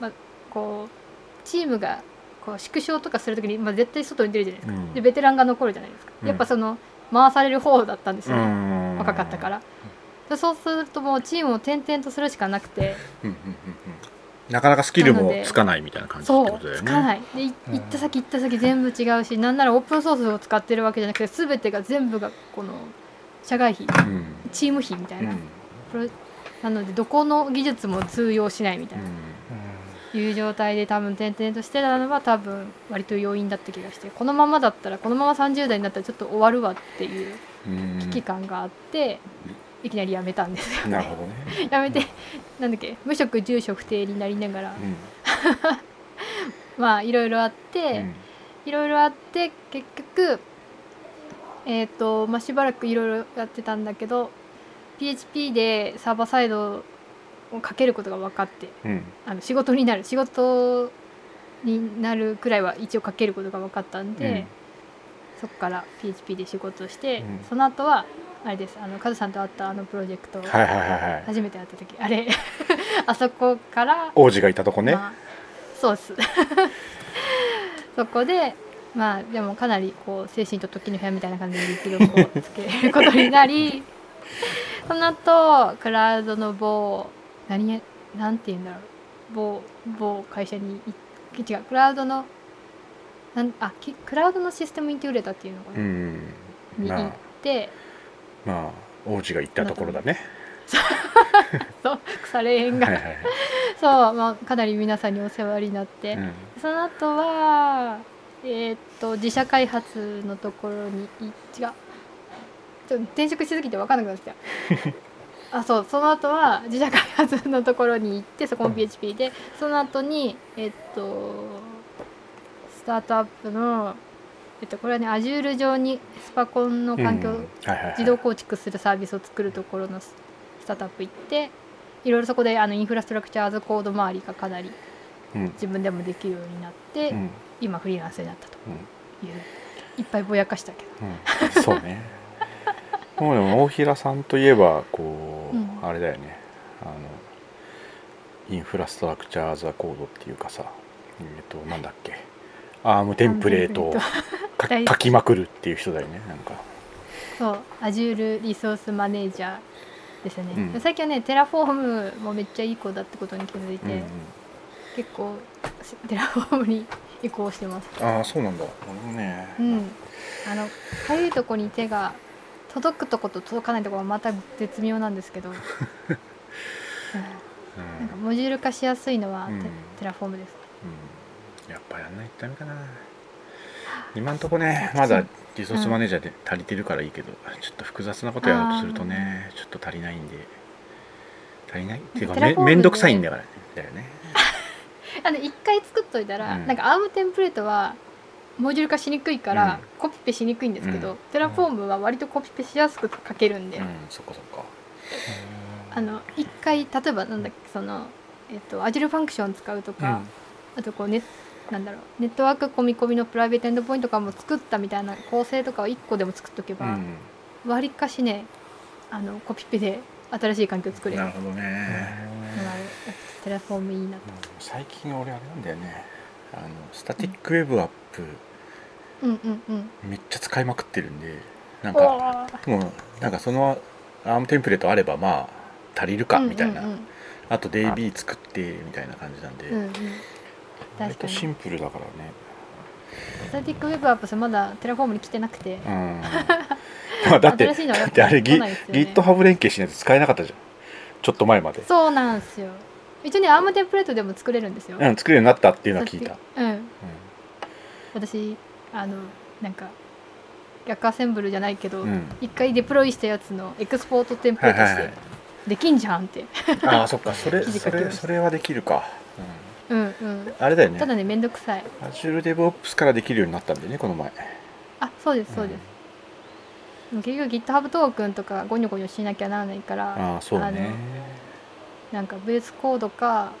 まあ、こうチームがこう縮小とかするときに、まあ、絶対外に出るじゃないですか。うん。でベテランが残るじゃないですか、うん。やっぱその回される方だったんですよね、うん。若かったから、でそうするともうチームを転々とするしかなくて。うんうんなかなかスキルもつかないみたいな感じってそうことだよね。つかない。で行った先行った先全部違うしなんならオープンソースを使ってるわけじゃなくて全てが全部がこの社外費うん。チーム費みたいな、なのでどこの技術も通用しないみたいな、いう状態で多分転々としてたのは多分割と要因だった気がしてこのままだったらこのまま30代になったらちょっと終わるわっていううん。危機感があって、いきなり辞めたんですよなるほどね、辞めてなんだっけ無職住所不定になりながら、うん。まあいろいろあって、いろいろあって結局えっ、とまあしばらくいろいろやってたんだけど PHP でサーバーサイドをかけることが分かってうん。うんあの仕事になる仕事になるくらいは一応かけることが分かったんで、うん。そこから PHP で仕事をして、うん。その後はあれですあのカズさんと会ったあのプロジェクトをはいはいはいはい。初めて会った時あれ あそこから王子がいたとこね、まあ、そうっす。そこでまあでもかなりこう精神と時の部屋みたいな感じで実力をつけることになり その後クラウドの某何やなんて言うんだろう。某某会社にい違うクラウドのなんあきクラウドのシステムインテグレーターっていうのかな、うんに行っまあてまあ王子が行ったところだね。そう。腐れ縁が。そう、まあ、かなり皆さんにお世話になって、うん。その後はえーっと自社開発のところにい違うちょっと転職しすぎて分かんなくなってきた。あそうその後は自社開発のところに行ってそこも PHP でその後にえーっとスタートアップのえっとこれはね Azure 上にスパコンの環境、自動構築するサービスを作るところのススタートアップ行っていろいろそこであのインフラストラクチャーズコード周りがかなりうん。自分でもできるようになって、うん。今フリーランスになったとう。ん。いういっぱいぼやかしたけど。うん。そうね もうでも大平さんといえばこう、うん。あれだよね。あの Infrastructure as Code っていうかさえっ、となんだっけ。 ARM テンプレートを書きまくるっていう人だよねなんか。そう。Azure リソースマネージャーですね、うん。最近はね Terraform もめっちゃいい子だってことに気づいて、うんうん。結構 Terraform に移行してます。ああそうなんだ。ね。うん。あのかゆいとこに手が届くとこと届かないところはまた絶妙なんですけど、うん。うんなんかモジュール化しやすいのはテ,、うん。 Terraform です。うん。やっぱやんないとダメかな。今んとこねまだ Resource Manager で足りてるからいいけど、ちょっと複雑なことやろうとするとねちょっと足りないんで。足りない？っていうかめ Terraform でめんどくさいんだからね。だよね。あの一回作っといたら、うん。なんか ARM テンプレートはモジュール化しにくいから、うん。コピペしにくいんですけど、うん。 Terraform は割とコピペしやすく書けるんで、うん。そっかそっか。あの一回例えばなんだっけそのえっと Azure ファンクション使うとか、あとこうねなんだろうネットワーク込み込みの Private Endpoint とかも作ったみたいな構成とかを1個でも作っとけばうん。わり、かしねあのコピペで新しい環境作れる。なるほどね、 Terraform いいなと。うん。最近俺あれなんだよね。あの Static Web Appうんうんうん。めっちゃ使いまくってるんでなんおかもなんかその ARM テンプレートあればまあ足りるかみたいな、うん。うんあと DB 作ってみたいな感じなんで、うんうん。うん割とシンプルだからね。 Static Web Apps まだ Terraform に来てなくて。うん。まあだって 新しいのはやっだってあれ GitHub 連携しないと使えなかったじゃん。ちょっと前まで。そうなんですよ。一応ねアームテンプレートでも作れるんですよ、うん作るようになったっていうのは聞いた、うん。私あのなんか逆アセンブルじゃないけど、うん。うん一回デプロイしたやつのエクスポートテンプレートして、はいはいはい。できんじゃんって。ああそっか。それ それそれはできるか、うん。うんうん、あれだよね。ただねめんどくさい。Azure DevOps からできるようになったんでねこの前。あそうですそうです、でも結局 GitHub トークンとかゴニョゴニョしなきゃならないからああそうね。なんかベースコードか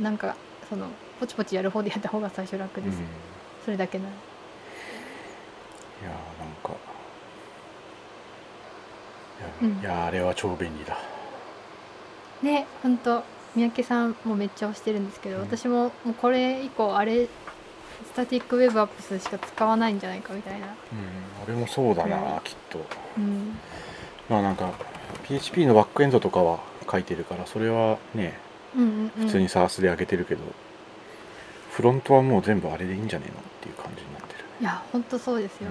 なんかそのポチポチやる方でやった方が最初楽うん、いです、それだけなのやーなんかいや,、うん。いやーあれは超便利だ。ねほんと三宅さんもめっちゃ推してるんですけど、うん。私ももうこれ以降あれスタティックウェブアップスしか使わないんじゃないかみたいな。うん俺もそうだな、うん。きっと。うん。まあなんか PHP のバックエンドとかは書いてるからそれはねうんうんうん。普通にサースで上げてるけど、フロントはもう全部あれでいいんじゃねえのっていう感じになってる、いや本当そうですよ、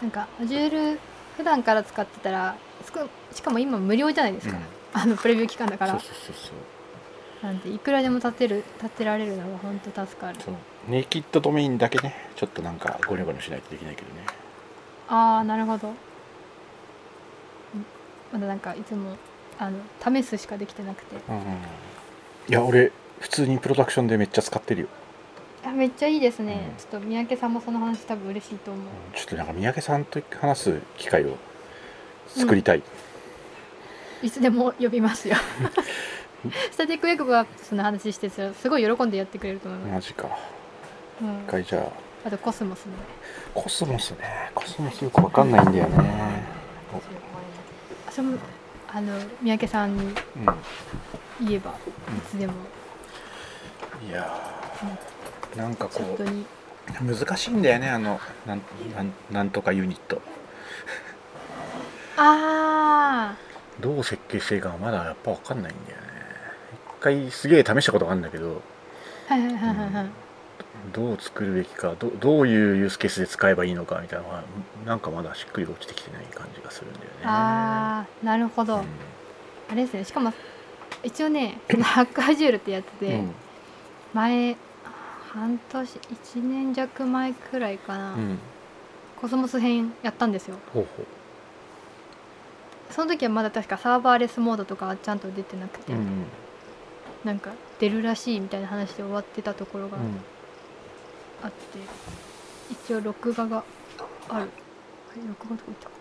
うなんか Azure 普段から使ってたらしかも今無料じゃないですか、うん。あのプレビュー期間だから。そうそうそうそう。なんでいくらでも立てる立てられるのが本当助かる。そう。ネイキッドドメインだけね。ちょっとなんかゴニョゴニョしないとできないけどね。ああなるほど。うんまだなんかいつもあの試すしかできてなくて。いうん。いや俺普通にプロダクションでめっちゃ使ってるよ、やめっちゃいいですね、うん。ちょっと三宅さんもその話多分嬉しいと思う、ちょっとなんか三宅さんと話す機会を作りたい、いつでも呼びますよ。Static Web Apps の話してたらすごい喜んでやってくれると思います、マジか。うん。一、回じゃあ。あとコスモスねコスモスね。コスモスよくわかんないんだよね。それもあの三宅さんにう言えばいつでも、ん。いやーなんかこう難しいんだよねあのなんなんなんとかユニット。あどう設計していいかまだやっぱわかんないんだよね。一回すげえ試したことがあるんだけどあはいはいはいはいはい。どう作るべきかどどういうユースケースで使えばいいのかみたいなのはなんかまだしっくり落ちてきてない感じがするんだよね。ああなるほど、うん。あれですね。しかも一応ねそのハックアジュールってやってて、うん。前半年1年弱前くらいかな、うん。コスモス編やったんですよ。ほうほその時はまだ確かサーバーレスモードとかはちゃんと出てなくて、ううん。なんか出るらしいみたいな話で終わってたところがうん。あって、一応録画がある。録画どこ行ったか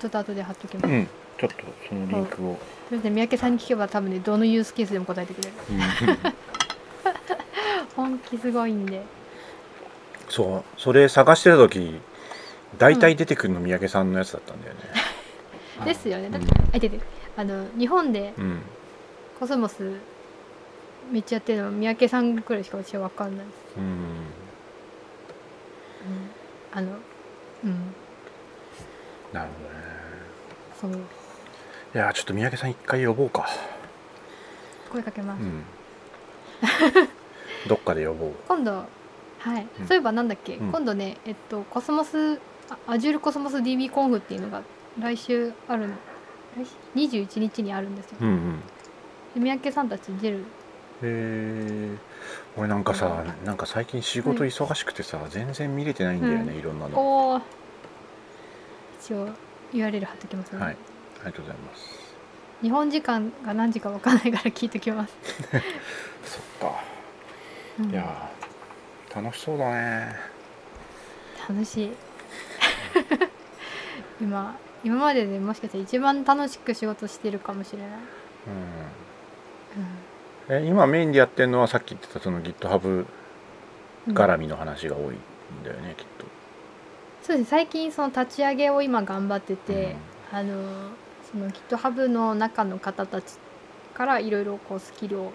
ちょっと後で貼っときます、うん。ちょっとそのリンクを、それで三宅さんに聞けば多分ねどのユースケースでも答えてくれる。うん本気すごいんで。そうそれ探してる時大体出てくるの三宅さんのやつだったんだよね、ですよね。だって、うん。あいててあの日本でうん。コスモスめっちゃやってるの三宅さんくらいしか私は分かんないです、うん。うん、あのうん。なるほどね。そう。いやーちょっと三宅さん一回呼ぼうか。声かけます、うん どっかで呼ぼう。今度はい、うん。そういえばなんだっけ、うん。今度ねえっとコスモスあ Azure コスモス DB コンフっていうのが来週あるの。来週？21日にあるんですよ、うんうん。で三宅さんたち出るへえ俺なんかさなんか最近仕事忙しくてさ、全然見れてないんだよね、うん。いろんなの。一応 URL 貼っときますね、はい。ありがとうございます。日本時間が何時か分かんないから聞いときます、そっかうん。いやー楽しそうだね。楽しい。今今まででもしかしたら一番楽しく仕事してるかもしれない、うん。え今メインでやってるのはさっき言ってたその GitHub うん、絡みの話が多いんだよね、きっと。そうです。最近その立ち上げを今頑張ってて、あのその GitHub の中の方たちからいろいろこうスキルを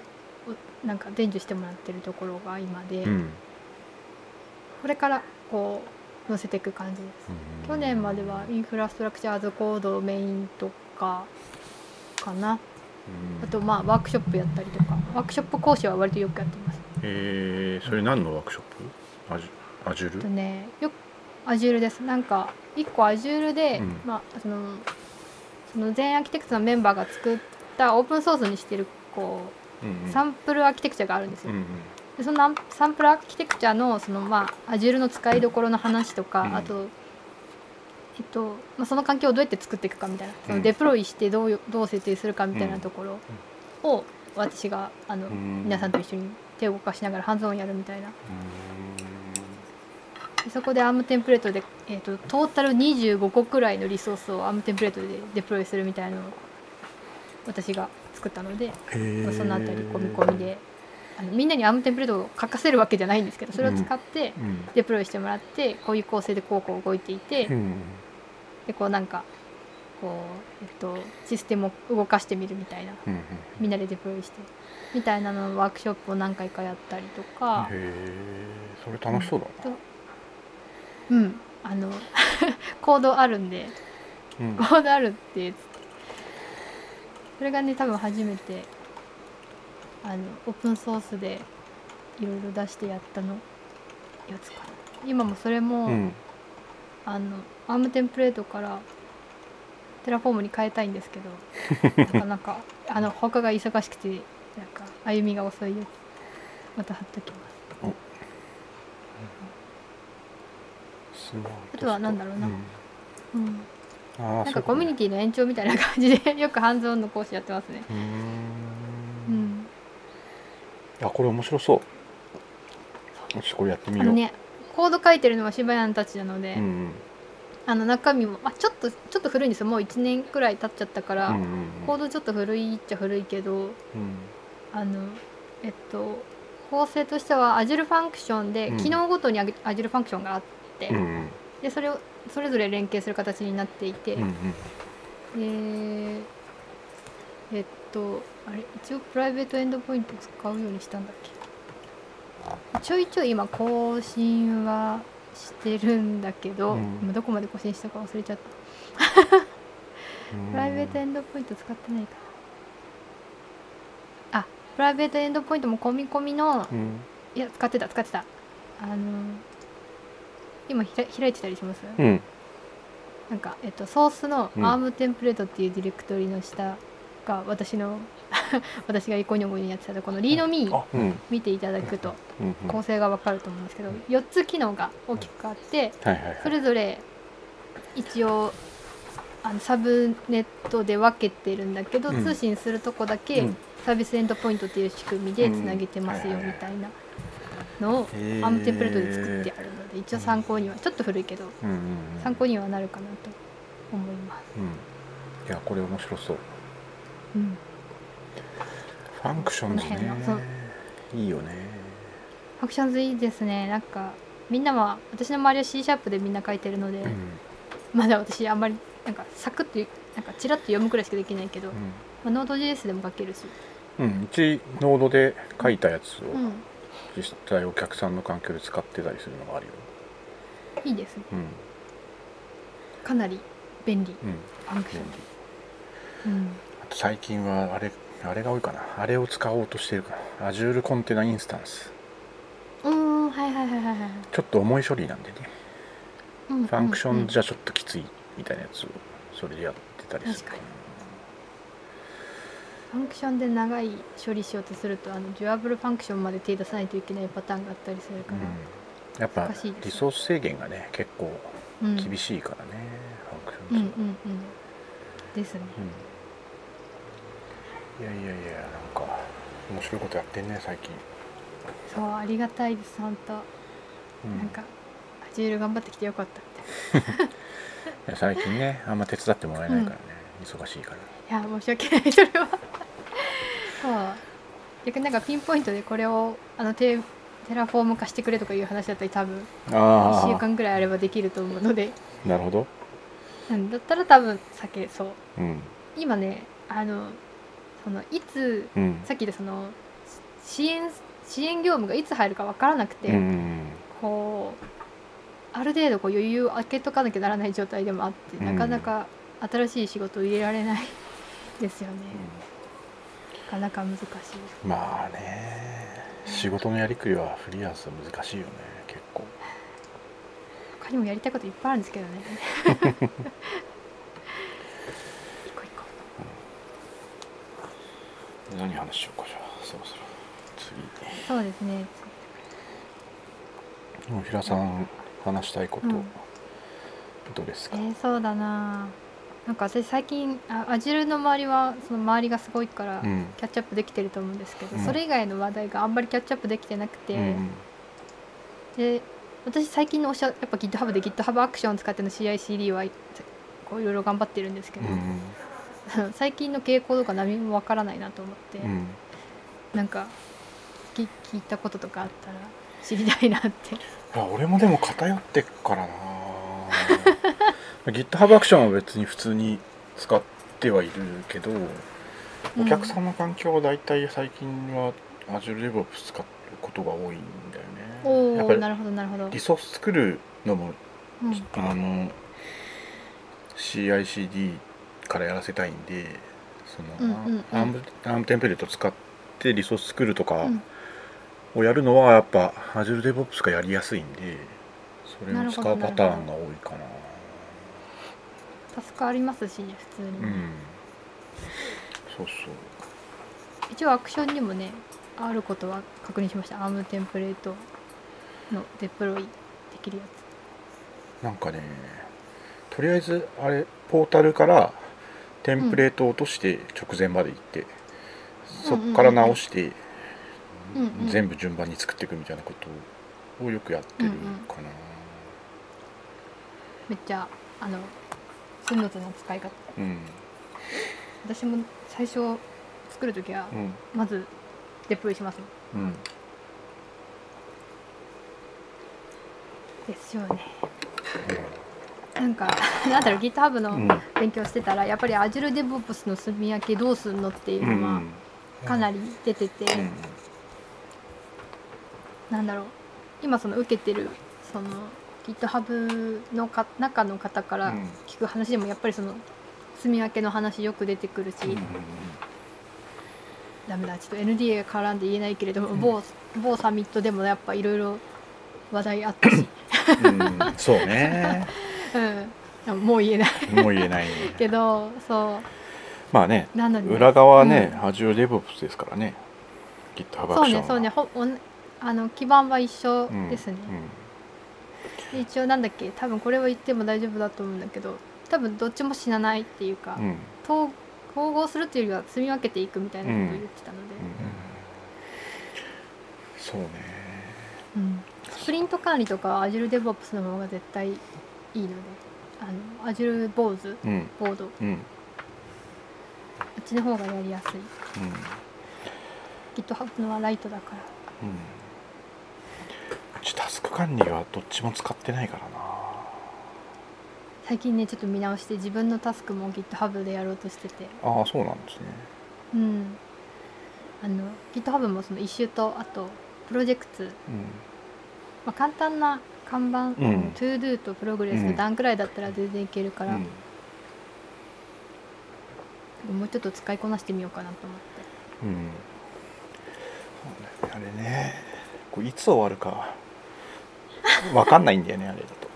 なんか伝授してもらってるところが今で、うん、うんこれからこう載せていく感じです。去年まではインフラストラクチャーズコードメインとかかな。うん。あとまあワークショップやったりとか。ワークショップ講師は割とよくやってます。えー、それ何のワークショップ？アジアジュルあとねよく Azure です。なんか1個 Azure で、うん。まあそのその全アーキテクツのメンバーが作ったオープンソースにしてるこうサンプルアーキテクチャがあるんですよ、でそのサンプルアーキテクチャのそのまあ Azure の使いどころの話とか、うんあとえっとまあ、その環境をどうやって作っていくかみたいな。そうん。のデプロイしてどうよどう設定するかみたいなところを私があのうん。皆さんと一緒に手を動かしながらハンズオンやるみたいな。そこで ARM テンプレートで、えー、とトータル25個くらいのリソースを ARM テンプレートでデプロイするみたいなのを私が作ったので、ー。んへーそのあたり込み込みであのみんなに ARM テンプレートを書かせるわけじゃないんですけどそれを使ってうん。デプロイしてもらってこういう構成でこうこう動いていて、うんでこうなんかこう、えっと、システムを動かしてみるみたいなうんうんみんなでデプロイしてみたいなののワークショップを何回かやったりとか。へえそれ楽しそうだな。うん、あの コードあるんでうん。コードあるってそれがね多分初めてあのオープンソースでいろいろ出してやったの。やつかな。今もそれも、うん。あの ARM テンプレートから Terraform に変えたいんですけどなかなか あの他が忙しくてなんか歩みが遅いやつまた貼っときます。あとはなんだろうな。うん。うんなんかコミュニティの延長みたいな感じで よくハンズオンの講師やってますね。ィうん。ん。あこれ面白そう。よしこれやってみよう。あのねコード書いてるのは柴山たちなので、うんうん。あの中身もあちょっとちょっと古いんですよ。もう1年くらい経っちゃったから、うんうんうん。コードちょっと古いっちゃ古いけどうん。あのえっと構成としては Azure ファンクションで、うん。機能ごとに Azure ファンクションがあって、うんうん。でそれをそれぞれ連携する形になっていて、うんうん。でえっとあれ？一応プライベートエンドポイント使うようにしたんだっけ？ちょいちょい今更新はしてるんだけど、うん。今どこまで更新したか忘れちゃった。プライベートエンドポイント使ってないかな。あプライベートエンドポイントも込み込みのうん。いや使ってた使ってた。あの今ひら開いてたりします、うん。なんか、えっと、ソースのうん。ARM テンプレートっていうディレクトリの下が私の 私がイコニョゴにやってたこのリードミーあうん。見ていただくと構成がわかると思うんですけど4つ機能が大きくあってそれぞれ一応あのサブネットで分けてるんだけど、うん。通信するとこだけうん。サービスエンドポイントっていう仕組みでつなげてますよみたいなのを ARM テンプレートで作ってあるので一応参考にはちょっと古いけどうんうんうん。参考にはなるかなと思います。うん。いやこれ面白そう。うん。 Functions ね。いいよね。 Functions いいですね。なんかみんなは私の周りは C シャープでみんな書いてるので、うん。まだ私あんまりなんかサクッとなんかチラッと読むくらいしかできないけど、うまあ、 Node.js でも書けるし、んうん。うち Node で書いたやつをうん、実際お客さんの環境で使ってたりするのがあるよ。いいですね。うん。かなり便利。うん。ファンクショ便ン、うん、利あと最近はあれあれが多いかな。あれを使おうとしてるかな。Azure コンテナインスタンスうーん。はいはいはいはいはいちょっと重い処理なんでね。うんファンクショうん。ンじゃちょっときついみたいなやつをそれでやってたりする確かにファンクションで長い処理しようとするとあのデュアブルファンクションまで手出さないといけないパターンがあったりするかうん。ら、やっぱリソース制限がね結構うん、厳しいからね、ファンクシうんうんョンズはうん。ですね。うん。いやいやいやなんか面白いことやってんね最近、そうありがたいです本当、うん。なんかアジュール頑張ってきてよかったって。いや最近ねあんま手伝ってもらえないからね、忙しいから。いや申し訳ないそれは。そう。逆になんかピンポイントでこれをあのテテラフォーム化してくれとかいう話だったり多分あ1週間ぐらいあればできると思うので、なるほど。うん、だったら多分避けそう。うん。今ねあのそのいつうん。さっきでその支援支援業務がいつ入るか分からなくて、うんうんこうある程度こう余裕を空けとかなきゃならない状態でもあって、うん。なかなか新しい仕事を入れられないですよね、なかなか難しい。うんまあね。仕事のやりくりはフリーランスは難しいよね。結構。他にもやりたいこといっぱいあるんですけどね。何話しようかじゃあ。そろそろ。そうですね。平さん話したいこと、うん。どうですか、えー、そうだななんか私最近あアジルの周りはその周りがすごいから、うん。キャッチアップできてると思うんですけど、うん。それ以外の話題があんまりキャッチアップできてなくて、うんで私最近のおっしゃやっぱ GitHub で GitHub アクション使っての CICD はこういろいろ頑張ってるんですけど、うん 最近の傾向とか何もわからないなと思って、うん。なんかき聞いたこととかあったら知りたいなって。俺もでも偏ってっからな GitHub アクションは別に普通に使ってはいるけど、お客さんの環境は大体最近は Azure DevOps 使うことが多いんだよね。おやっぱりおなるほどなるほど、リソース作るのもうん。あの CICD からやらせたいんでその、うんうんうん。アームアームテンプレート使ってリソース作るとかうん。をやるのはやっぱ Azure DevOps がやりやすいんでそれを使うパターンが多いかな助かりますしね普通に、うん。そうそう。一応アクションにもねあることは確認しました。アームテンプレートのデプロイできるやなんかねとりあえずあれポータルからテンプレートを落として直前まで行って、そこから直して、うんうん全部順番に作っていくみたいなことをよくやってるかなつめっちゃあのスムーズな使い方。うん。私も最初作る時はうん。まずデプロイします。うん。ですよね。なんか なんだろう GitHub うのん。勉強してたらやっぱり Azure DevOps の積み分けどうすんのっていううんのはかなり出てて、うん。なんだろう今その受けてるその GitHub のか中の方からうん。聞く話でもやっぱりその積み分けの話よく出てくるし、うんダメだちょっと NDA が絡んで言えないけれども、某某サミットでもやっぱいろいろ話題あったし、うんそうね。うん、もう言えない。もう言えないね。けどそまあねうなので裏側はね、うん。Azure DevOps ですからね。GitHub アクそうションは。ねそうね。ほおんあの基盤は一緒ですね、で一応なんだっけ？多分これは言っても大丈夫だと思うんだけど多分どっちも死なないっていうか、うん。うん統統合するっていうよりは積み分けていくみたいなことを言ってたので、そうね。うん。スプリント管理とか Azure DevOps の方が絶対いいのであの Azure ボーズうん。ボード。こうん。っちの方がやりやすい。うん。GitHub のはライトだから。うん。うちタスク管理はどっちも使ってないからな。最近ねちょっと見直して自分のタスクも GitHub でやろうとしてて。ああそうなんですね。うん。あの GitHub もその一周とあとプロジェクト、うん。まあ、簡単な看板、ん。ToDo とプログレスうん。と段くらいだったら全然いけるから、うん。もうちょっと使いこなしてみようかなと思って。うん。ねあれね。こういつ終わるかわかんないんだよねあれだと。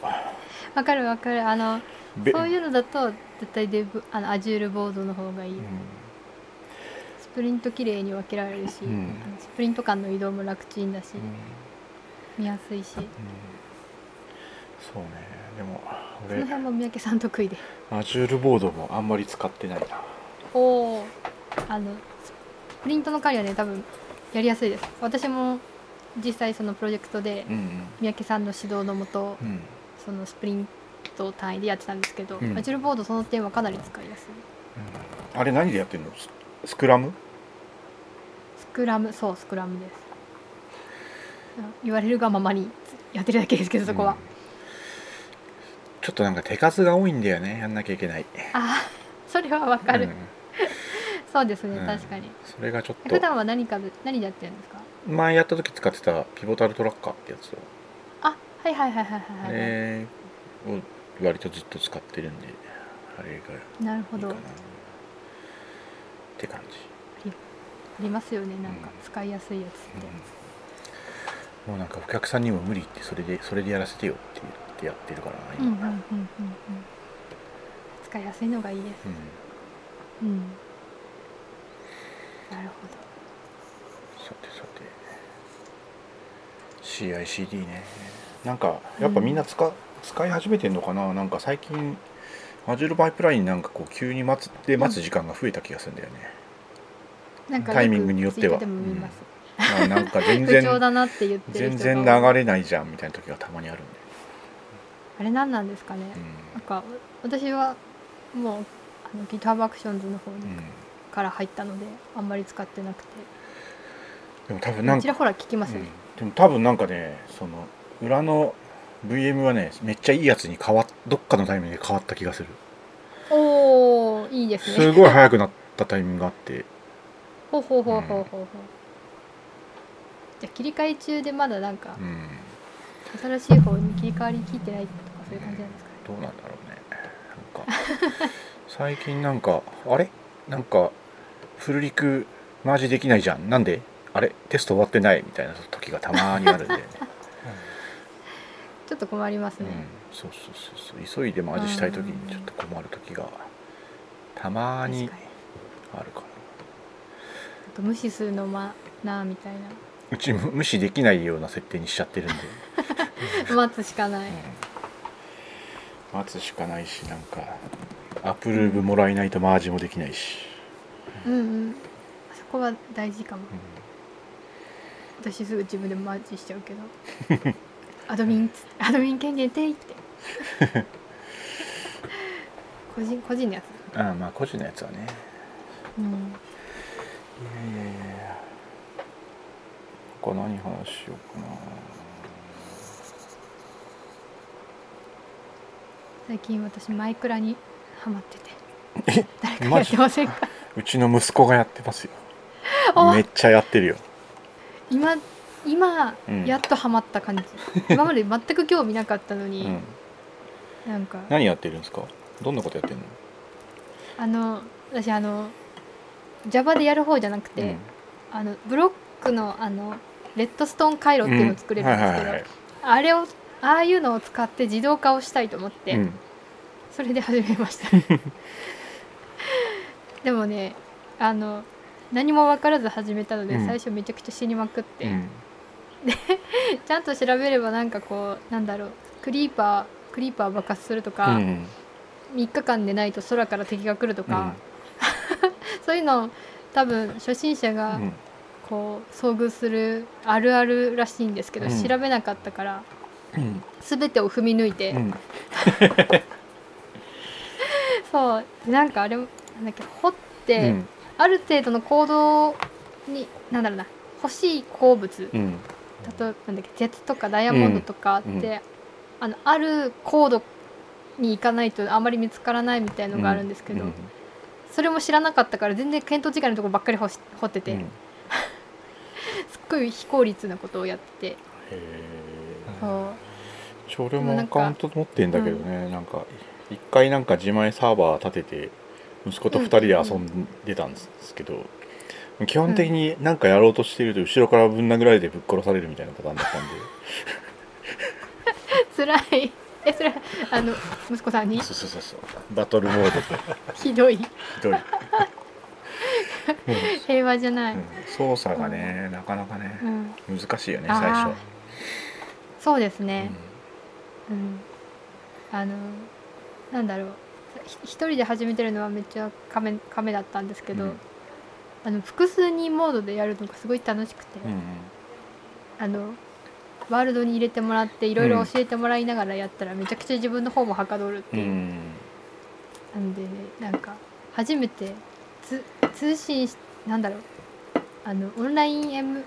わかるわかる。あのべそういうのだと絶対デブあの Azure ボードの方がいい、うん。スプリント綺麗に分けられるし、うん。あのスプリント間の移動も楽ちんだし、うん。見やすいし。うん。そうね。でもその俺辺も三宅さん得意で。Azure ボードもあんまり使ってないな。おおあのスプリントの管理はね多分やりやすいです。私も実際そのプロジェクトでうん三宅さんの指導のもとうん。うんそのスプリント単位でやってたんですけど、うん。Azure ボードその点はかなり使いやすい。あれ何でやってるの？ススクラム？スクラムそうスクラムです。言われるがままにやってるだけですけどそこは、うん。ちょっとなんか手数が多いんだよねやんなきゃいけない。ああそれはわかる、うん。そうですね、うん。確かに。それがちょっ普と段は何かで何でやってるんですか？前やった時使ってたピボタルトラッカーってやつを。あはいはいはいはいはいあはい、れを割とずっと使ってるんであれがいいかな。るほど。って感じ、りますよねなんかうん使いやすいやつって、うん。もうなんかお客さんにも無理ってそれでそれでやらせてよって言ってやってるからうん、うんうん今うんうん。使いやすいのがいいです。うん。うん。なるほさてさて CICD ね。なんかやっぱみんな使,、使い始めてんのかな？なんか最近 Azure パイプラインなんかこう急に待つで待つ時間が増えた気がするんだよね、どなんかタイミングによっては。あなんか 全不然全然流れないじゃんみたいな時がたまにあるんで、あれ何なんですかね、なんか私はもうあの GitHub Actions の方にうん。うんから入ったのであんまり使ってなくて。でも多分なんかちらほら聞きますよ。ね、うんでも多分なんかねその裏の VM はねめっちゃいいやつに変わっどっかのタイミングで変わった気がする。おおいいですね。すごい早くなったタイミングがあって。ほうほうほうほうほうほう。じゃあ切り替え中でまだなんかうん。新しい方に切り替わりきってないとかそういう感じなんですかね。どうなんだろうね。なんか最近なんかあれ？なんかフルリクマージできないじゃん。なんで？あれテスト終わってないみたいな時がたまにあるんで、ね。ちょっと困りますうん。ね、、そうそうそうそう。急いでマージしたい時にちょっと困る時がたまにあるかなあと無視するのまなみたいな。うち無無視できないような設定にしちゃってるんで、待つしかない、うん。待つしかないしなんかアプローブもらえないとマージもできないし、うんうん。そこは大事かも。うん私すぐ自分でマージしちゃうけど。アドミンアドミン権限ていって。個人個人のやつ。ああまあ個人のやつはね。うん。いやいやいや他何話しようかな。最近私マイクラにハマってて。え誰かやってませんか？うちの息子がやってますよ。あめっちゃやってるよ今今、うん。やっとハマった感じ。今まで全く興味なかったのに、うん。なんか。何やってるんですか？どんなことやってんの？あの私あの Java でやる方じゃなくて、あのブロックのあのレッドストーン回路っていうのを作れるんですけど、はいはいはい。あれをああいうのを使って自動化をしたいと思って、うん。それで始めました。でもねあの何も分からず始めたので、うん。最初めちゃくちゃ死にまくって、うん。ちゃんと調べればなんかこうなんだろうクリーパークリーパー爆発するとうか、ん。3日間でないと空から敵が来るとか、そういうの多分初心者がうん。こう遭遇するあるあるらしいんですけど、うん。調べなかったからうん。全てを踏み抜いて、うん。そうでなんかあれなんだっけ掘って、うんある程度の行動になんだろうな欲しい鉱物うん。例えばなんだっけ鉄とかダイヤモンドとかって、うん。あのある高度に行かないとあまり見つからないみたいのがあるんですけど、うんそれも知らなかったから全然見当違いのところばっかり掘し掘ってて、うん。すっごい非効率なことをやってて。へえそう。俺でもなんかもアカウント持ってんだけどね、なんか一回なんか自前サーバー立てて息子と二人で遊んでたんですけど、基本的になんかやろうとしてると後ろからぶん殴られてぶっ殺されるみたいなパターンだったんで。辛い。えそれあの息子さんに？そうそうそうそう。バトルモードで。ひどい。一人、う ん平和じゃない、操作がねなかなかねうん。難しいよね最初、そうですね、うん、あのなんだろう。ひ一人で始めてるのはめっちゃカメカメだったんですけど、うん。あの複数人モードでやるのがすごい楽しくて、うんうん。あのワールドに入れてもらっていろいろ教えてもらいながらやったらめちゃくちゃ自分の方もはかどるっていう、うん。なんでねなんか初めてつ通信しなんだろう。あのオンライン M ん？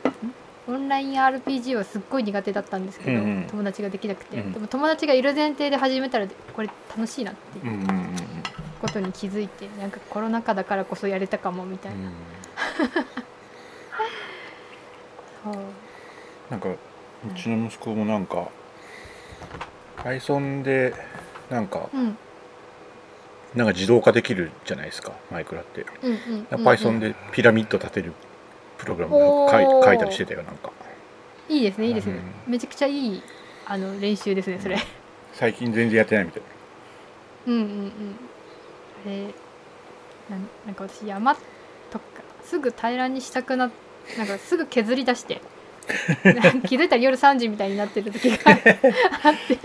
オンライン RPG はすっごい苦手だったんですけど、うんうん。友達ができなくて、うん。でも友達がいる前提で始めたらこれ楽しいなっていうことに気づいてなんかコロナ禍だからこそやれたかもみたいな、そう。なんかうちの息子もなんか Python でなんかうん。なんか自動化できるじゃないですかマイクラって、うんうんうんうん。Python でピラミッド立てるプログラムを書いたりしてたよなんか。いいですねいいですね、うめちゃくちゃいいあの練習ですねそれ、最近全然やってないみたい。うんうんうん。あれなんなんか私山とかすぐ平らにしたくななんかすぐ削り出して。気づいたら夜3時みたいになってる時があって。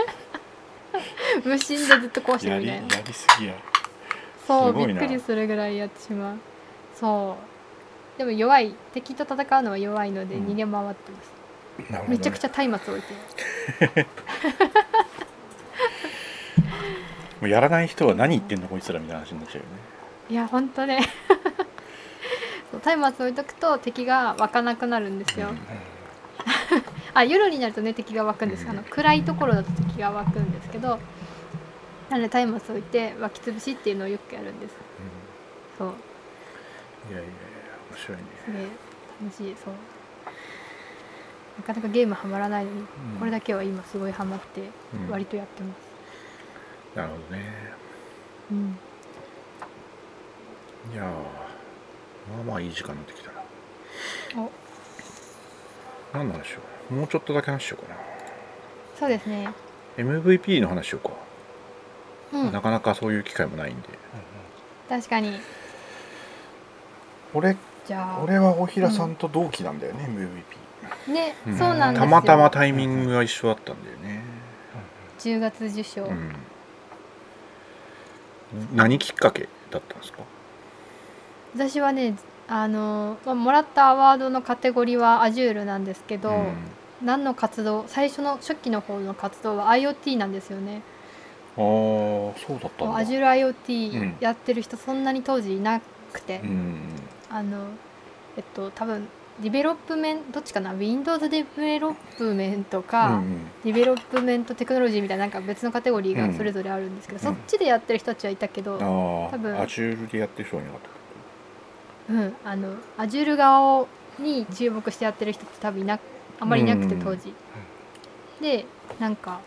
無心でずっと壊してるみたいな。りすぎや。そうびっくりするぐらいやってしまう。そうでも弱い敵と戦うのは弱いのでうん。逃げ回ってます、ね。めちゃくちゃ松明置いて もうやらない人は何言ってんのこいつらみたいな話になっちゃうよね。いやほんとね。そう松明置いとくと敵が湧かなくなるんですよ、あ夜になるとね敵が湧くんです、あの暗いところだと敵が湧くんですけどなので松明置いて湧き潰しっていうのをよくやるんです。そう。うんいやいやいや。面白いね。すげえ楽しいそう。なかなかゲームハマらないのに、うん。これだけは今すごいハマってうん。割とやってます。なるほどね。うん。いやまあまあいい時間になってきたな。お。何の話うもうちょっとだけ話しようかそうですね。な MVP の話しようか、うん。なかなかそういう機会もないんで。確かに。俺じゃあ俺は大平さんと同期なんだよね、ね、MVP、そうなんですよ。たまたまタイミングが一緒だったんだよね、10月受賞、うん。何きっかけだったんですか？私はねあの、まあ、もらったアワードのカテゴリーは Azure なんですけど、うん。何の活動最初の初期の方の活動は IoT なんですよね。ああそうだったんだ。Azure うん。IoT やってる人そんなに当時いなくて、うんあのえっと多分 Development どっちかな？Windows ディベロップメントか、うん。 Development Technology みたいななんか別のカテゴリーがそれぞれあるんですけど、うん。そっちでやってる人たちはいたけど、あ多分あアジュールでやってる人はいなかったうん、あの Azure 側をに注目してやってる人って多分いなあんまりいなくてうん当時、でなんか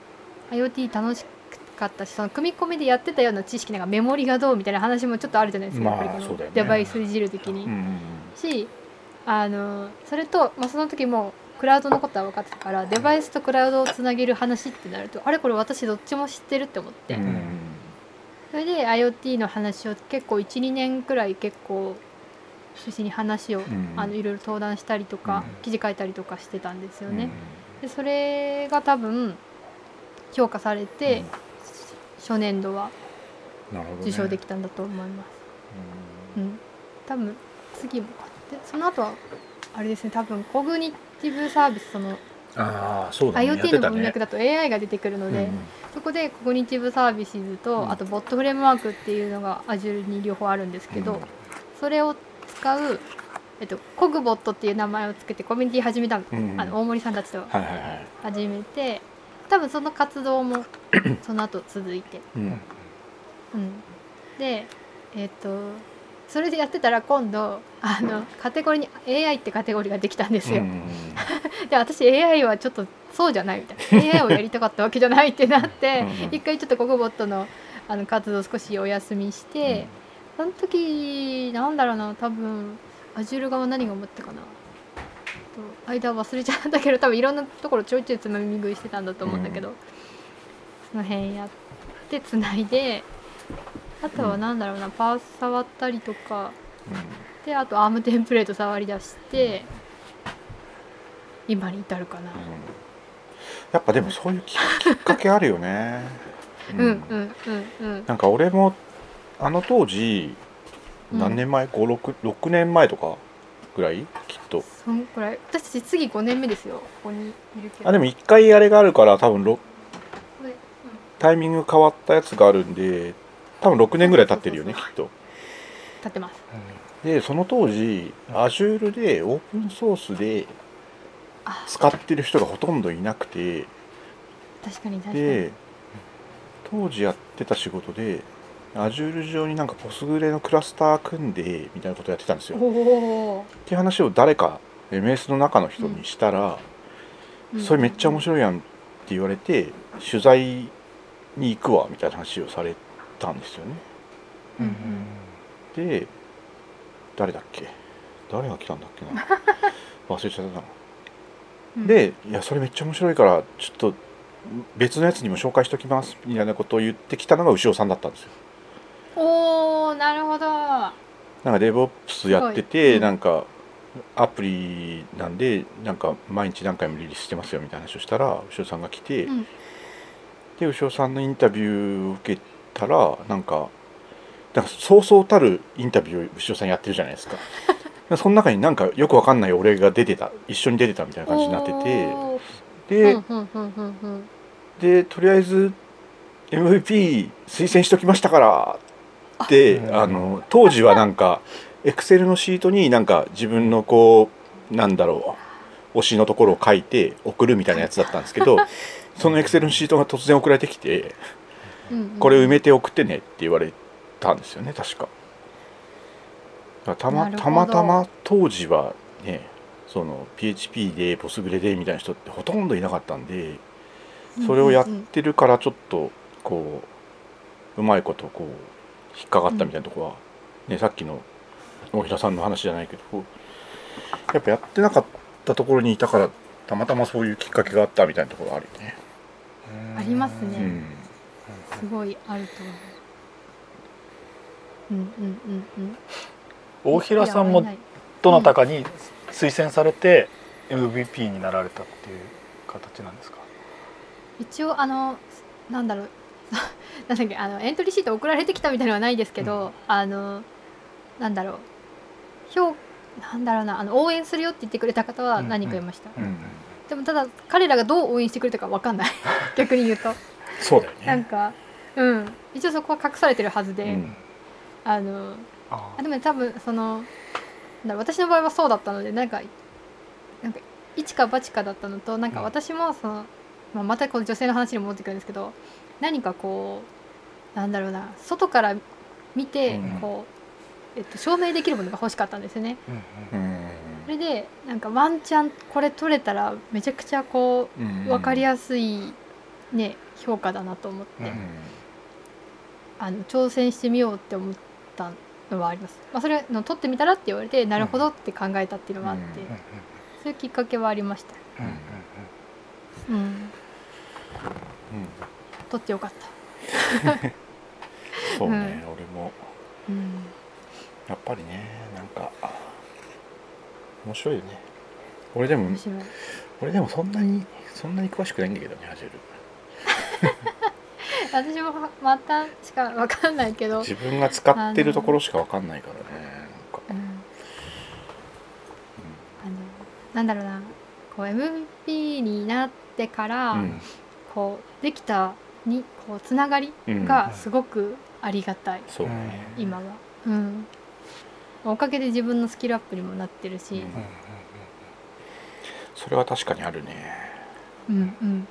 IoT 楽しかったしその組み込みでやってたような知識なんかメモリがどうみたいな話もちょっとあるじゃないですか、まあやっぱりこのデバイスいじる的に、うんしあのそれと、まあ、その時もクラウドのことは分かってたからデバイスとクラウドをつなげる話ってなるとあれこれ私どっちも知ってるって思って、うんそれで IoT の話を結構12年くらい結構趣旨に話を、んあのいろいろ登壇したりとか、うん記事書いたりとかしてたんですよね。うんでそれが多分評価されて、初年度は受賞できたんだと思います。うん、多分次もでその後はあれですね多分コグニティブサービスそのああそうだね。IoT の文脈だと AI が出てくるので、たねそこでコグニティブサービスと、うん。あとボットフレームワークっていうのが Azure に両方あるんですけど、うん。それを使う、えっと、コグボットっていう名前をつけてコミュニティ始めたの,、うん。あの大森さんたちとはいはいはい。始めて多分その活動も その後続いて、うん。うん、でえっとそれでやってたら今度あのカテゴリーに AI ってカテゴリーができたんですよ。うん で私 AI はちょっとそうじゃないみたいな。AI をやりたかったわけじゃないってなってうんうん一回ちょっとコグボットのあの活動を少しお休みして、その時なんだろうな多分 Azure 側何が思ったかな。と間忘れちゃったけど多分いろんなところちょいちょいつまみ食いしてたんだと思うんだけど、うその辺やってつないであとはなんだろうな、パース触ったりとかであとアームテンプレート触り出して今に至るかな。うん。やっぱでもそういうききっかけあるよね。うん。うんうんうん。なんか俺もあの当時うん何年前、五六6年前とかぐらい？きっと。そんくらい？私たち次5年目ですよ。ここにいるけど。あでも1回あれがあるから多分ろタイミング変わったやつがあるんで多分6年ぐらい経ってるよねきっと。立ってます。でその当時 Azure でオープンソースであ。使ってる人がほとんどいなくて。確かに確かに。で当時やってた仕事で Azure 上になんかポスグレのクラスター組んでみたいなことやってたんですよ。っていう話を誰か MS の中の人にしたら、ーそれめっちゃ面白いやんって言われて取材に行くわみたいな話をされたんですよね。うんうんで誰だっけ？誰が来たんだっけな？忘れちゃったな。うんで「いやそれめっちゃ面白いからちょっと別のやつにも紹介しときます」みたいなことを言ってきたのが牛尾さんだったんですよ。おおなるほど。なんか DevOps やってて、うん。なんかアプリなんでなんか毎日何回もリリースしてますよみたいな話をしたら牛尾さんが来て、うん。で牛尾さんのインタビューを受けたらなんかなんかそうそうたるインタビューを牛尾さんやってるじゃないですか。その中になんかよくわかんない俺が出てた一緒に出てたみたいな感じになっててで、でとりあえず MVP 推薦しときましたからってああの当時はなんかエクセルのシートになんか自分のこうなんだろう推しのところを書いて送るみたいなやつだったんですけど そのエクセルのシートが突然送られてきてうんうんこれ埋めて送ってねって言われたんですよね確か。たまたまたま当時はねその PHP でポスグレでみたいな人ってほとんどいなかったんで。それをやってるからちょっとこううまいことこう引っかかったみたいなところは、ね、さっきの大平さんの話じゃないけどやっぱやってなかったところにいたからたまたまそういうきっかけがあったみたいなところあるよね。ありますね。うん。すごいあると思う。うんうんうんうん。大平さんもどなたかに推薦されて MVP になられたっていう形なんですか？一応あのなんだろう なんだっけあのエントリーシート送られてきたみたいなのはないですけど、うん。あのなんだろう。評なんだろうなあの応援するよって言ってくれた方は何人かいました、うんうんでもただ彼らがどう応援してくれたかわかんない。逆に言うと。そうだよね。なんかうん。一応そこは隠されてるはずで、うん。あのああでもね多分その私の場合はそうだったのでなんかなんか一か八かだったのとなんかうん。私もその、まあ、またこの女性の話に戻ってくるんですけど何かこうなんだろうな外から見てうん。こう、えっと、証明できるものが欲しかったんですよね。うんうんうん。それでなんかワンチャンこれ取れたらめちゃくちゃこう分かりやすい、ね、評価だなと思って、うんあの挑戦してみようって思ったのはあります、まあ、それの取ってみたらって言われてなるほどって考えたっていうのがあって、そういうきっかけはありました。うん取ってよかった。そうね、俺も。うん。やっぱりねなんか面白いよね。俺でも俺でもそんなにそんなに詳しくないんだけどねハジェル。私もまたしかわかんないけど、自分が使ってるところしかわかんないからねなんか。うん、あのなんだろうな。こう MVP になってから、うん。こうできたにこうつながりうん。がすごくありがたい、そう。ね、今は、うん、おかげで自分のスキルアップにもなってるし、うん。うんそれは確かにあるね。うんうん、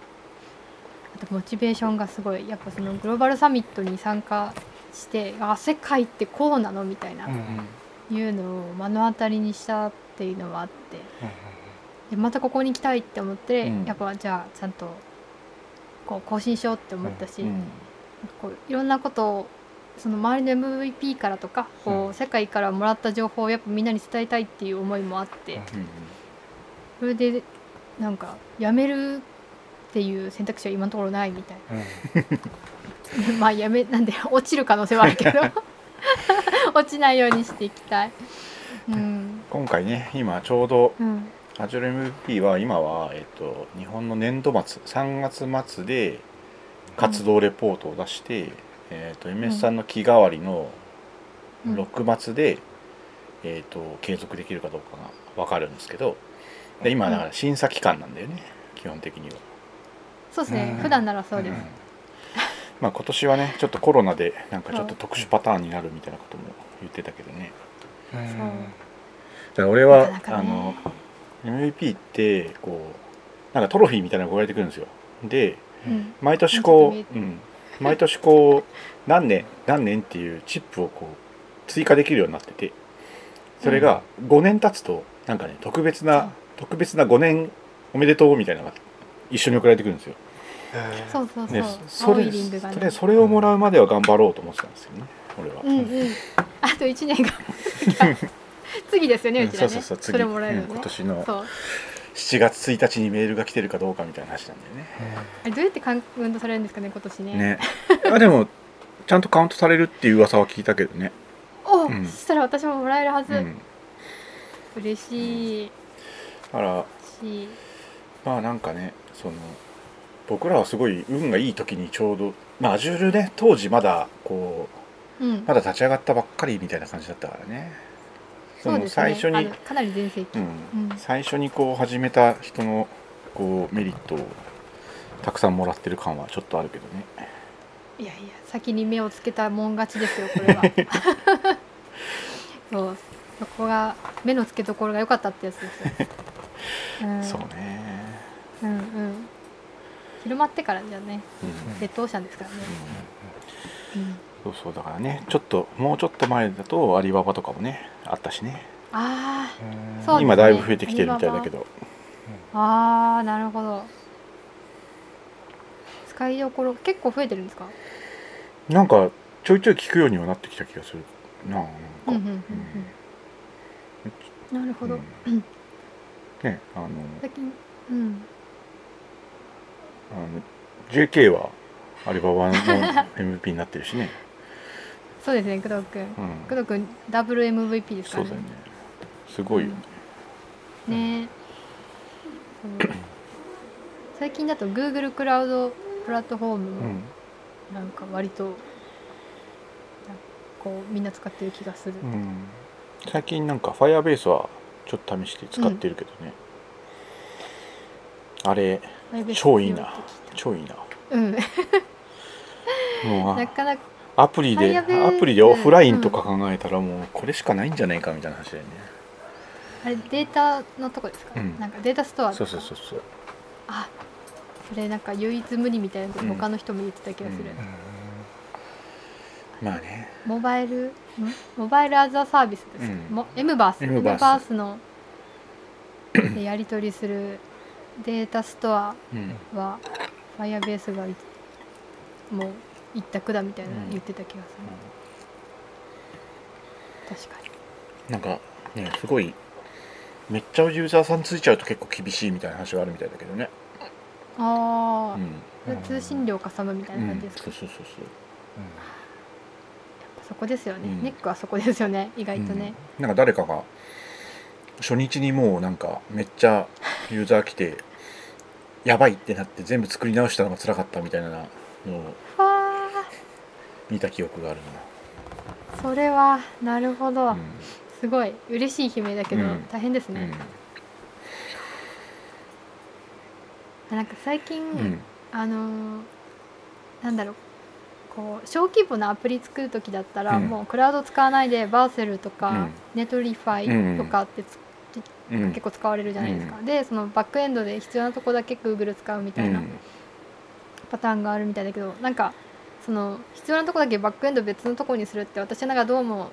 あとモチベーションがすごい。やっぱそのグローバルサミットに参加してあ世界ってこうなのみたいな、うんうん。うんいうのを目の当たりにしたっていうのはあって。でまたここに行きたいって思って、うん。やっぱじゃあちゃんとこう更新しようって思ったし、うん。こういろんなことをその周りの MVP からとかこう、うん世界からもらった情報をやっぱみんなに伝えたいっていう思いもあって、それでなんかやめるっていう選択肢は今のところないみたいうん。な まあやめなんで落ちる可能性はあるけど。落ちないようにしていきたい。うん。今回ね今ちょうどうんアジュル MVP は今は、えっと、日本の年度末3月末で活動レポートを出して、えっと MS さんの期替わりのうん。6末で、えっと継続できるかどうかが分かるんですけどで今だから審査期間なんだよね基本的には。そうですね。うん。普段ならそうです。ん。まあ今年はねちょっとコロナでなんかちょっと特殊パターンになるみたいなことも言ってたけどね。う。んだから俺は、なかなかね。あの MVP ってこうなんかトロフィーみたいなのが送られてくるんですよ。でうん。毎年こう、うん、毎年こう何年何年っていうチップをこう追加できるようになっててそれが5年経つとなんかね特別な特別な5年おめでとうみたいなのが一緒に送られてくるんですよ。そうそうそう。でそ青れそれそれをもらうまでは頑張ろうと思ってたんですよね俺は、うんうん。あと1年が 次ですよねうちらね。そうそうそう次。れもらえるのね、うん今年のそう。7月1日にメールが来てるかどうかみたいな話なんだよね。どうやってカウントされるんですかね今年ね。ね。あでもちゃんとカウントされるっていう噂は聞いたけどね、お、うん。そしたら私ももらえるはず、うん、嬉しい。だからしまあなんかねその僕らはすごい運がいい時にちょうどまあアジュールね当時まだこうん。うまだ立ち上がったばっかりみたいな感じだったからねそうですね。最初にかなり全盛期、うん。うん。最初にこう始めた人のこうメリットをたくさんもらってる感はちょっとあるけどね。いやいや先に目をつけたもん勝ちですよ これは。そう。そこが目の付けどころが良かったってやつですよ、うん、そうね。うんうん。広まってからじゃねうん。レッドオーシャンですからね、うん、そうそうだからねちょっともうちょっと前だとアリババとかもねあったしね。あうん。そうですね。今だいぶ増えてきてるみたいだけど。ああーなるほど。使いどころ結構増えてるんですか？なんかちょいちょい聞くようにはなってきた気がするなあなんか、うんうんうんうんなるほど、うん。ねあの最近うん。あの JK はアリババの MVP になってるしね、そうですね工藤君うん、工藤君ダブル MVP ですからそうだよね。すごいよね、ね。そう。最近だと Google クラウドプラットフォームなんか割とこうみんな使ってる気がする、うん、最近なんか Firebase はちょっと試して使ってるけどね、あれ超いいな。超いいな。うん。なかなかアプリでアプリでオフラインとか考えたらもうこれしかないんじゃないかみたいな話だよね。あれデータのとこですか、うん。なんかデータストアそうそうそうそう。あそれなんか唯一無二みたいなことうん。他の人も言ってた気がする、うん。まあね。モバイル？ん？モバイルアザーサービスです、うん。も M バース。エムバースのでやり取りするデータストアうん。は Firebase がいもう一択だみたいなうん。言ってた気がする、確かに。なんかねすごいめっちゃユーザーさんついちゃうと結構厳しいみたいな話があるみたいだけどね。ああ、うん。通信料かさむみたいなうん。感じですか、そうそうそうそう。そこですよね、うん。ネックはそこですよね意外とね、うん。なんか誰かが初日にもうなんかめっちゃユーザー来てやばいってなって全部作り直したのが辛かったみたいなのを見た記憶があるそれはなるほど、な、すごい嬉しい悲鳴だけど、うん。大変ですうん。ね、なんか最近、うん。うんあのーなんだろう。こう小規模なアプリ作る時だったら、うん。もうクラウド使わないで Vercel とか、うん。 Netlify とかってつ、うん。結構使われるじゃないですか、でそのバックエンドで必要なとこだけ Google 使うみたいなうん。パターンがあるみたいだけど、なんかその必要なとこだけバックエンド別のとこにするって私なんかどうも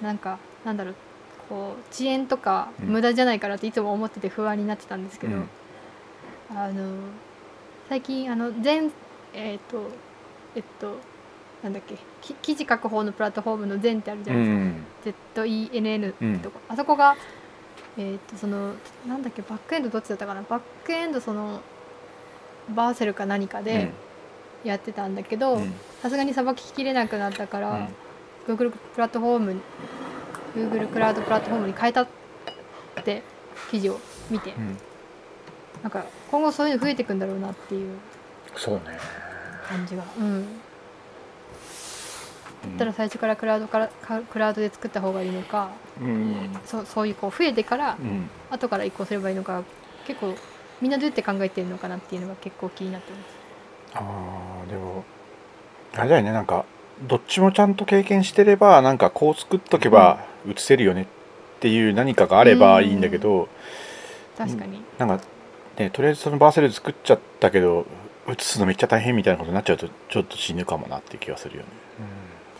なんかなんだろうこう遅延とかうん。無駄じゃないかなっていつも思ってて不安になってたんですけど、うん。あの最近あの全えっ、とえっとなんだっけき記事書く方のプラットフォームの全ってあるじゃうないですか、ん。ZENN ってとこ、あそこがえっ、とそのなんだっけバックエンドどっちだったかな。バックエンドそのバーセルか何かでやってたんだけどうん。さすがにさばききれなくなったから、うん。Google プラットフォーム Google クラウドプラットフォームに変えたって記事を見て、うん。なんか今後そういうの増えていくんだろうなっていう。そうね。感じが。うん。だったら最初からクラウドからかクラウドで作った方がいいのかうん。そうそういうこう増えてからうん。後から移行すればいいのか結構みんなどうやって考えてるのかなっていうのが結構気になってますあーでもあれだよね。なんかどっちもちゃんと経験してればなんかこう作っとけば映せるよねっていう何かがあればいいんだけど、確かに、なんかねとりあえずそのバーセル作っちゃったけど映すのめっちゃ大変みたいなことになっちゃうとちょっと死ぬかもなっていう気がするよね。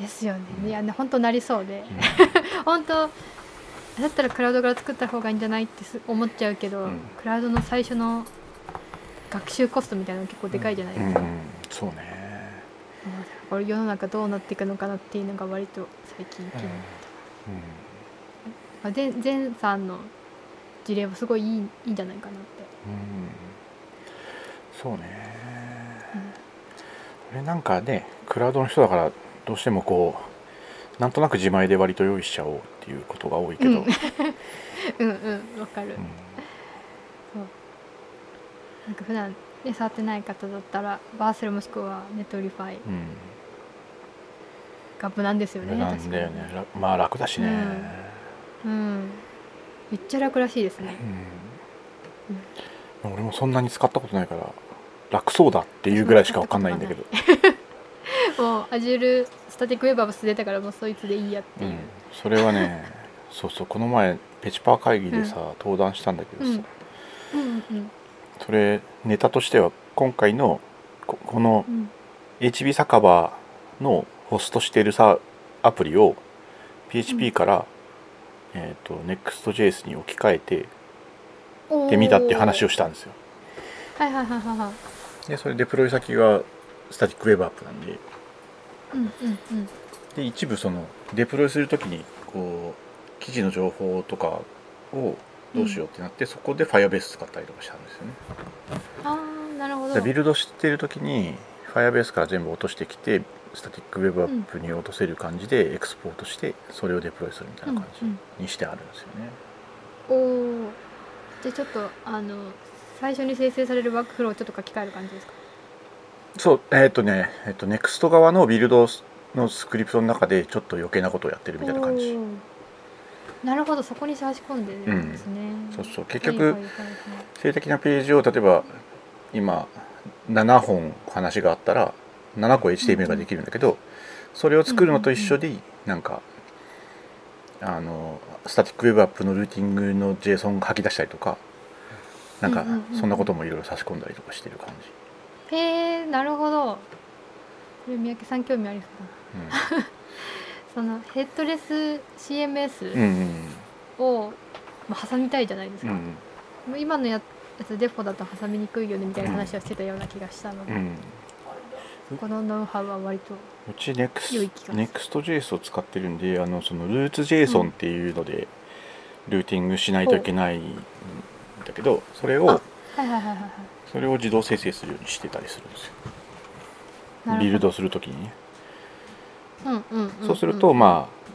ですよね。いやね本当なりそうで。う 本当だったらクラウドから作った方がいいんじゃないってす思っちゃうけど、うん。クラウドの最初の学習コストみたいなの結構でかいじゃないですか、んうん、そうね。これ世の中どうなっていくのかなっていうのが割と最近気になってまあ、ゼンゼンさんの事例はすごいいいいいんじゃないかなって、うん、そうね。これなんかねクラウドの人だからどうしてもこうなんとなく自前で割と用意しちゃおうっていうことが多いけど、うん。うんうん。うんわかる、なんか普段ね触ってない方だったら Vercel もしくは Netlify うん。が無難ですよねなんだよね。らまあ楽だしね、うん。めっちゃ楽らしいですね。うん。俺もそんなに使ったことないから楽そうだっていうぐらいしかわかんないんだけど、もう Azure スタティックウェブアップス出たからもうそいつでいいやっていう。う、ん、それはね そうそうこの前ペチパー会議でさ、登壇したんだけどさ、うんうんうんそれネタとしては今回のここのうん。HB 酒場のホストしているさアプリを PHP から、えー、と Next.js に置き換えてでみたっていう話をしたんですよ。はいはいはいはいはい。でそれデプロイ先がスタティックウェブアップなんで。うんうんうん。で一部そのデプロイするときにこう記事の情報とかをどうしようってなって、そこで Firebase 使ったりとかしたんですよね。ああなるほど。でビルドしてる時に Firebase から全部落としてきてスタティックウェブアップに落とせる感じでエクスポートしてそれをデプロイするみたいな感うんじにしてあるんですよね、おおじゃあちょっとあの最初に生成されるワークフローをちょっと書き換える感じですか？そうえっ、とねえっ、と NEXT 側のビルドのスクリプトの中でちょっと余計なことをやってるみたいな感じなるほどそこに差し込んでるんですね、そうそう。結局、性的なページを例えば今7本話があったら7個 HTML ができるんだけど、それを作るのと一緒でなんかあのスタティックウェブアップのルーティングの JSON を吐き出したりとかなんかうんうんうん。うんそんなこともいろいろ差し込んだりとかしてる感じ、へえなるほど。これ三宅さん興味ありそう。だな そのヘッドレスうん CMS うん。を、まあ、挟みたいじゃないですか、うん今のややつデフォだと挟みにくいよねみたいな話はしてたような気がしたので、うんうん。このノウハウは割とうち良い NEXT 気がする。Next.js を使ってるんであのそのルーツ JSON っていうのでルーティングしないといけないんだけどそれをそれを自動生成するようにしてたりするんですよ。ビルドするときにねそうするとまあ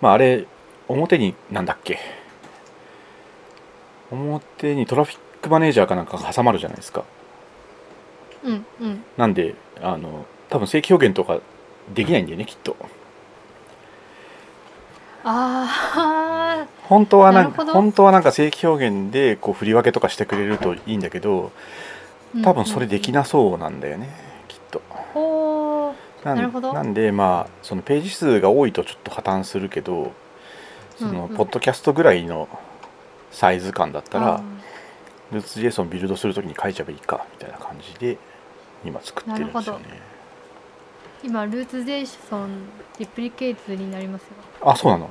まああれ表になんだっけ？表にトラフィックマネージャーかなんかが挟まるじゃないですか。うんうん。なんであの多分正規表現とかできないんだよねきっと。ああ 本当はなん本当はなんか正規表現でこう振り分けとかしてくれるといいんだけど多分それできなそうなんだよねななるほど。なんでまあそのページ数が多いとちょっと破綻するけどそのポッドキャストぐらいのサイズ感だったあらルーツ JSON ビルドするときに書いちゃえばいいかみたいな感じで今作ってるんですよね。ー今 routes JSON deprecated になりますよ。あそうなの？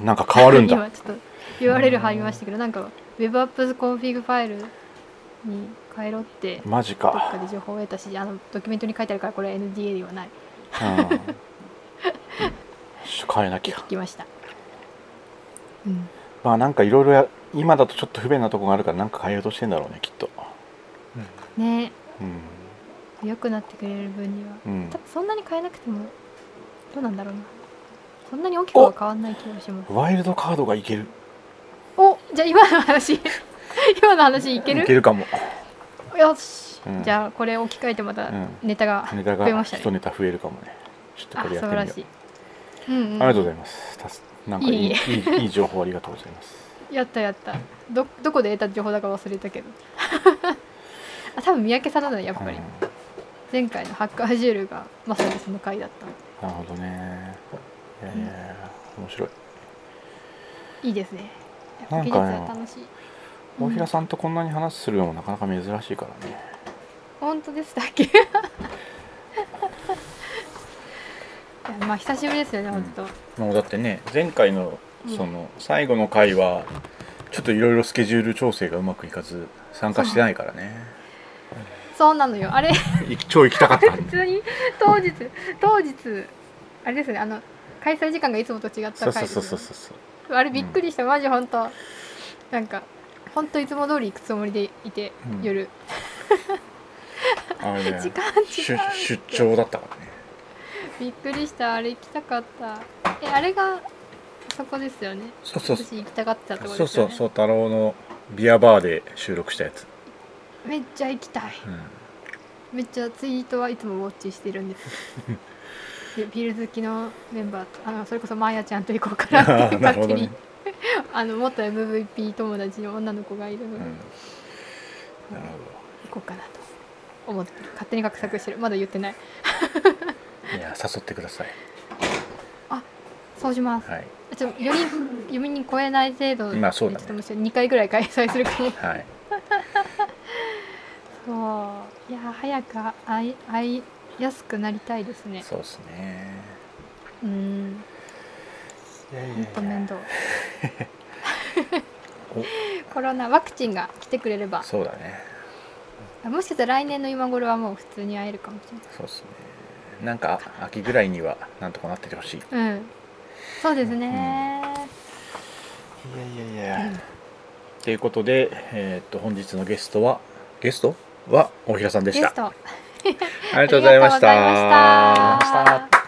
なんか変わるんだ。今ちょっと URL 貼りましたけどなんか WebApps コンフィグファイルに変えろってマジどっかかで情報を得たしあのドキュメントに書いてあるからこれ NDA ではない変えなきゃ聞きましたうん。まあなん。かいろいろ今だとちょっと不便なとこがあるからなん。か変えようとしてん。だろうねきっとねうん。良くなってくれる分にはうん。多分そん。なに変えなくてもどうなん。だろうなそん。なに大きくは変わん。ない気がしますワイルドカードがいけるおじゃあ今の話今の話いけるいけるかもよし、うんじゃあこれ置き換えてまたうん。ネタが、増えましたね。一ネタ増えるかもね。ちょっとあこれやってみようんうん、ありがとうございます。たすなんかいいいえいいい情報ありがとうございます。やったやった。どどこで得た情報だか忘れたけど。あ多分三宅さんだねやっぱり、うん。前回のハッカージュールがまさにその回だった。なるほどね。いやいやいや面白い。いいですね。やっぱ技術は楽しい大平さんとこんなに話するのもなかなか珍しいからね。本当でしたっけ？まあ久しぶりですよね本当、もうだってね前回のうん。その最後の回はちょっといろいろスケジュール調整がうまくいかず参加してないからね。そうなのよ。あれい超行きたかった。普通に当日当日あれですねあの開催時間がいつもと違った回そうそうそうそうそう。あれびっくりした、マジ本当。なんか本当いつも通り行くつもりでいて、うん。夜。あれね 時間出違う出張だったからね。びっくりした。あれ行きたかった。えあれがそこですよね。そうそう。私行きたかったとこそうですよね。そうそう太郎のビアバーで収録したやつ、めっちゃ行きたい。うん。めっちゃツイートはいつもウォッチしてるんです。でビール好きのメンバーとあのそれこそマーヤちゃんと行こうかなってなるほ勝手に、あの元 MVP 友達の女の子がいるので、うん、なる行こうかなと思って勝手に画策してる。まだ言ってない。ほ どいや誘ってください。そうします。はい。ちょ4人4人超えない程度まあそうだね。ちょっとむしろ2回ぐらい開催するかも。はい。そう。いや早く会い会いやすくなりたいですね。そうですね。うんいやいやほんと面倒。お。コロナワクチンが来てくれれば。そうだね。もしかしたら来年の今頃はもう普通に会えるかもしれない。そうですね。なんか秋ぐらいにはなんとかなっててほしい。うん。そうですね、いやいやいや。ということで、えー、と本日のゲストはゲスト？は大平さんでした。ありがとうございました。ありがとうございました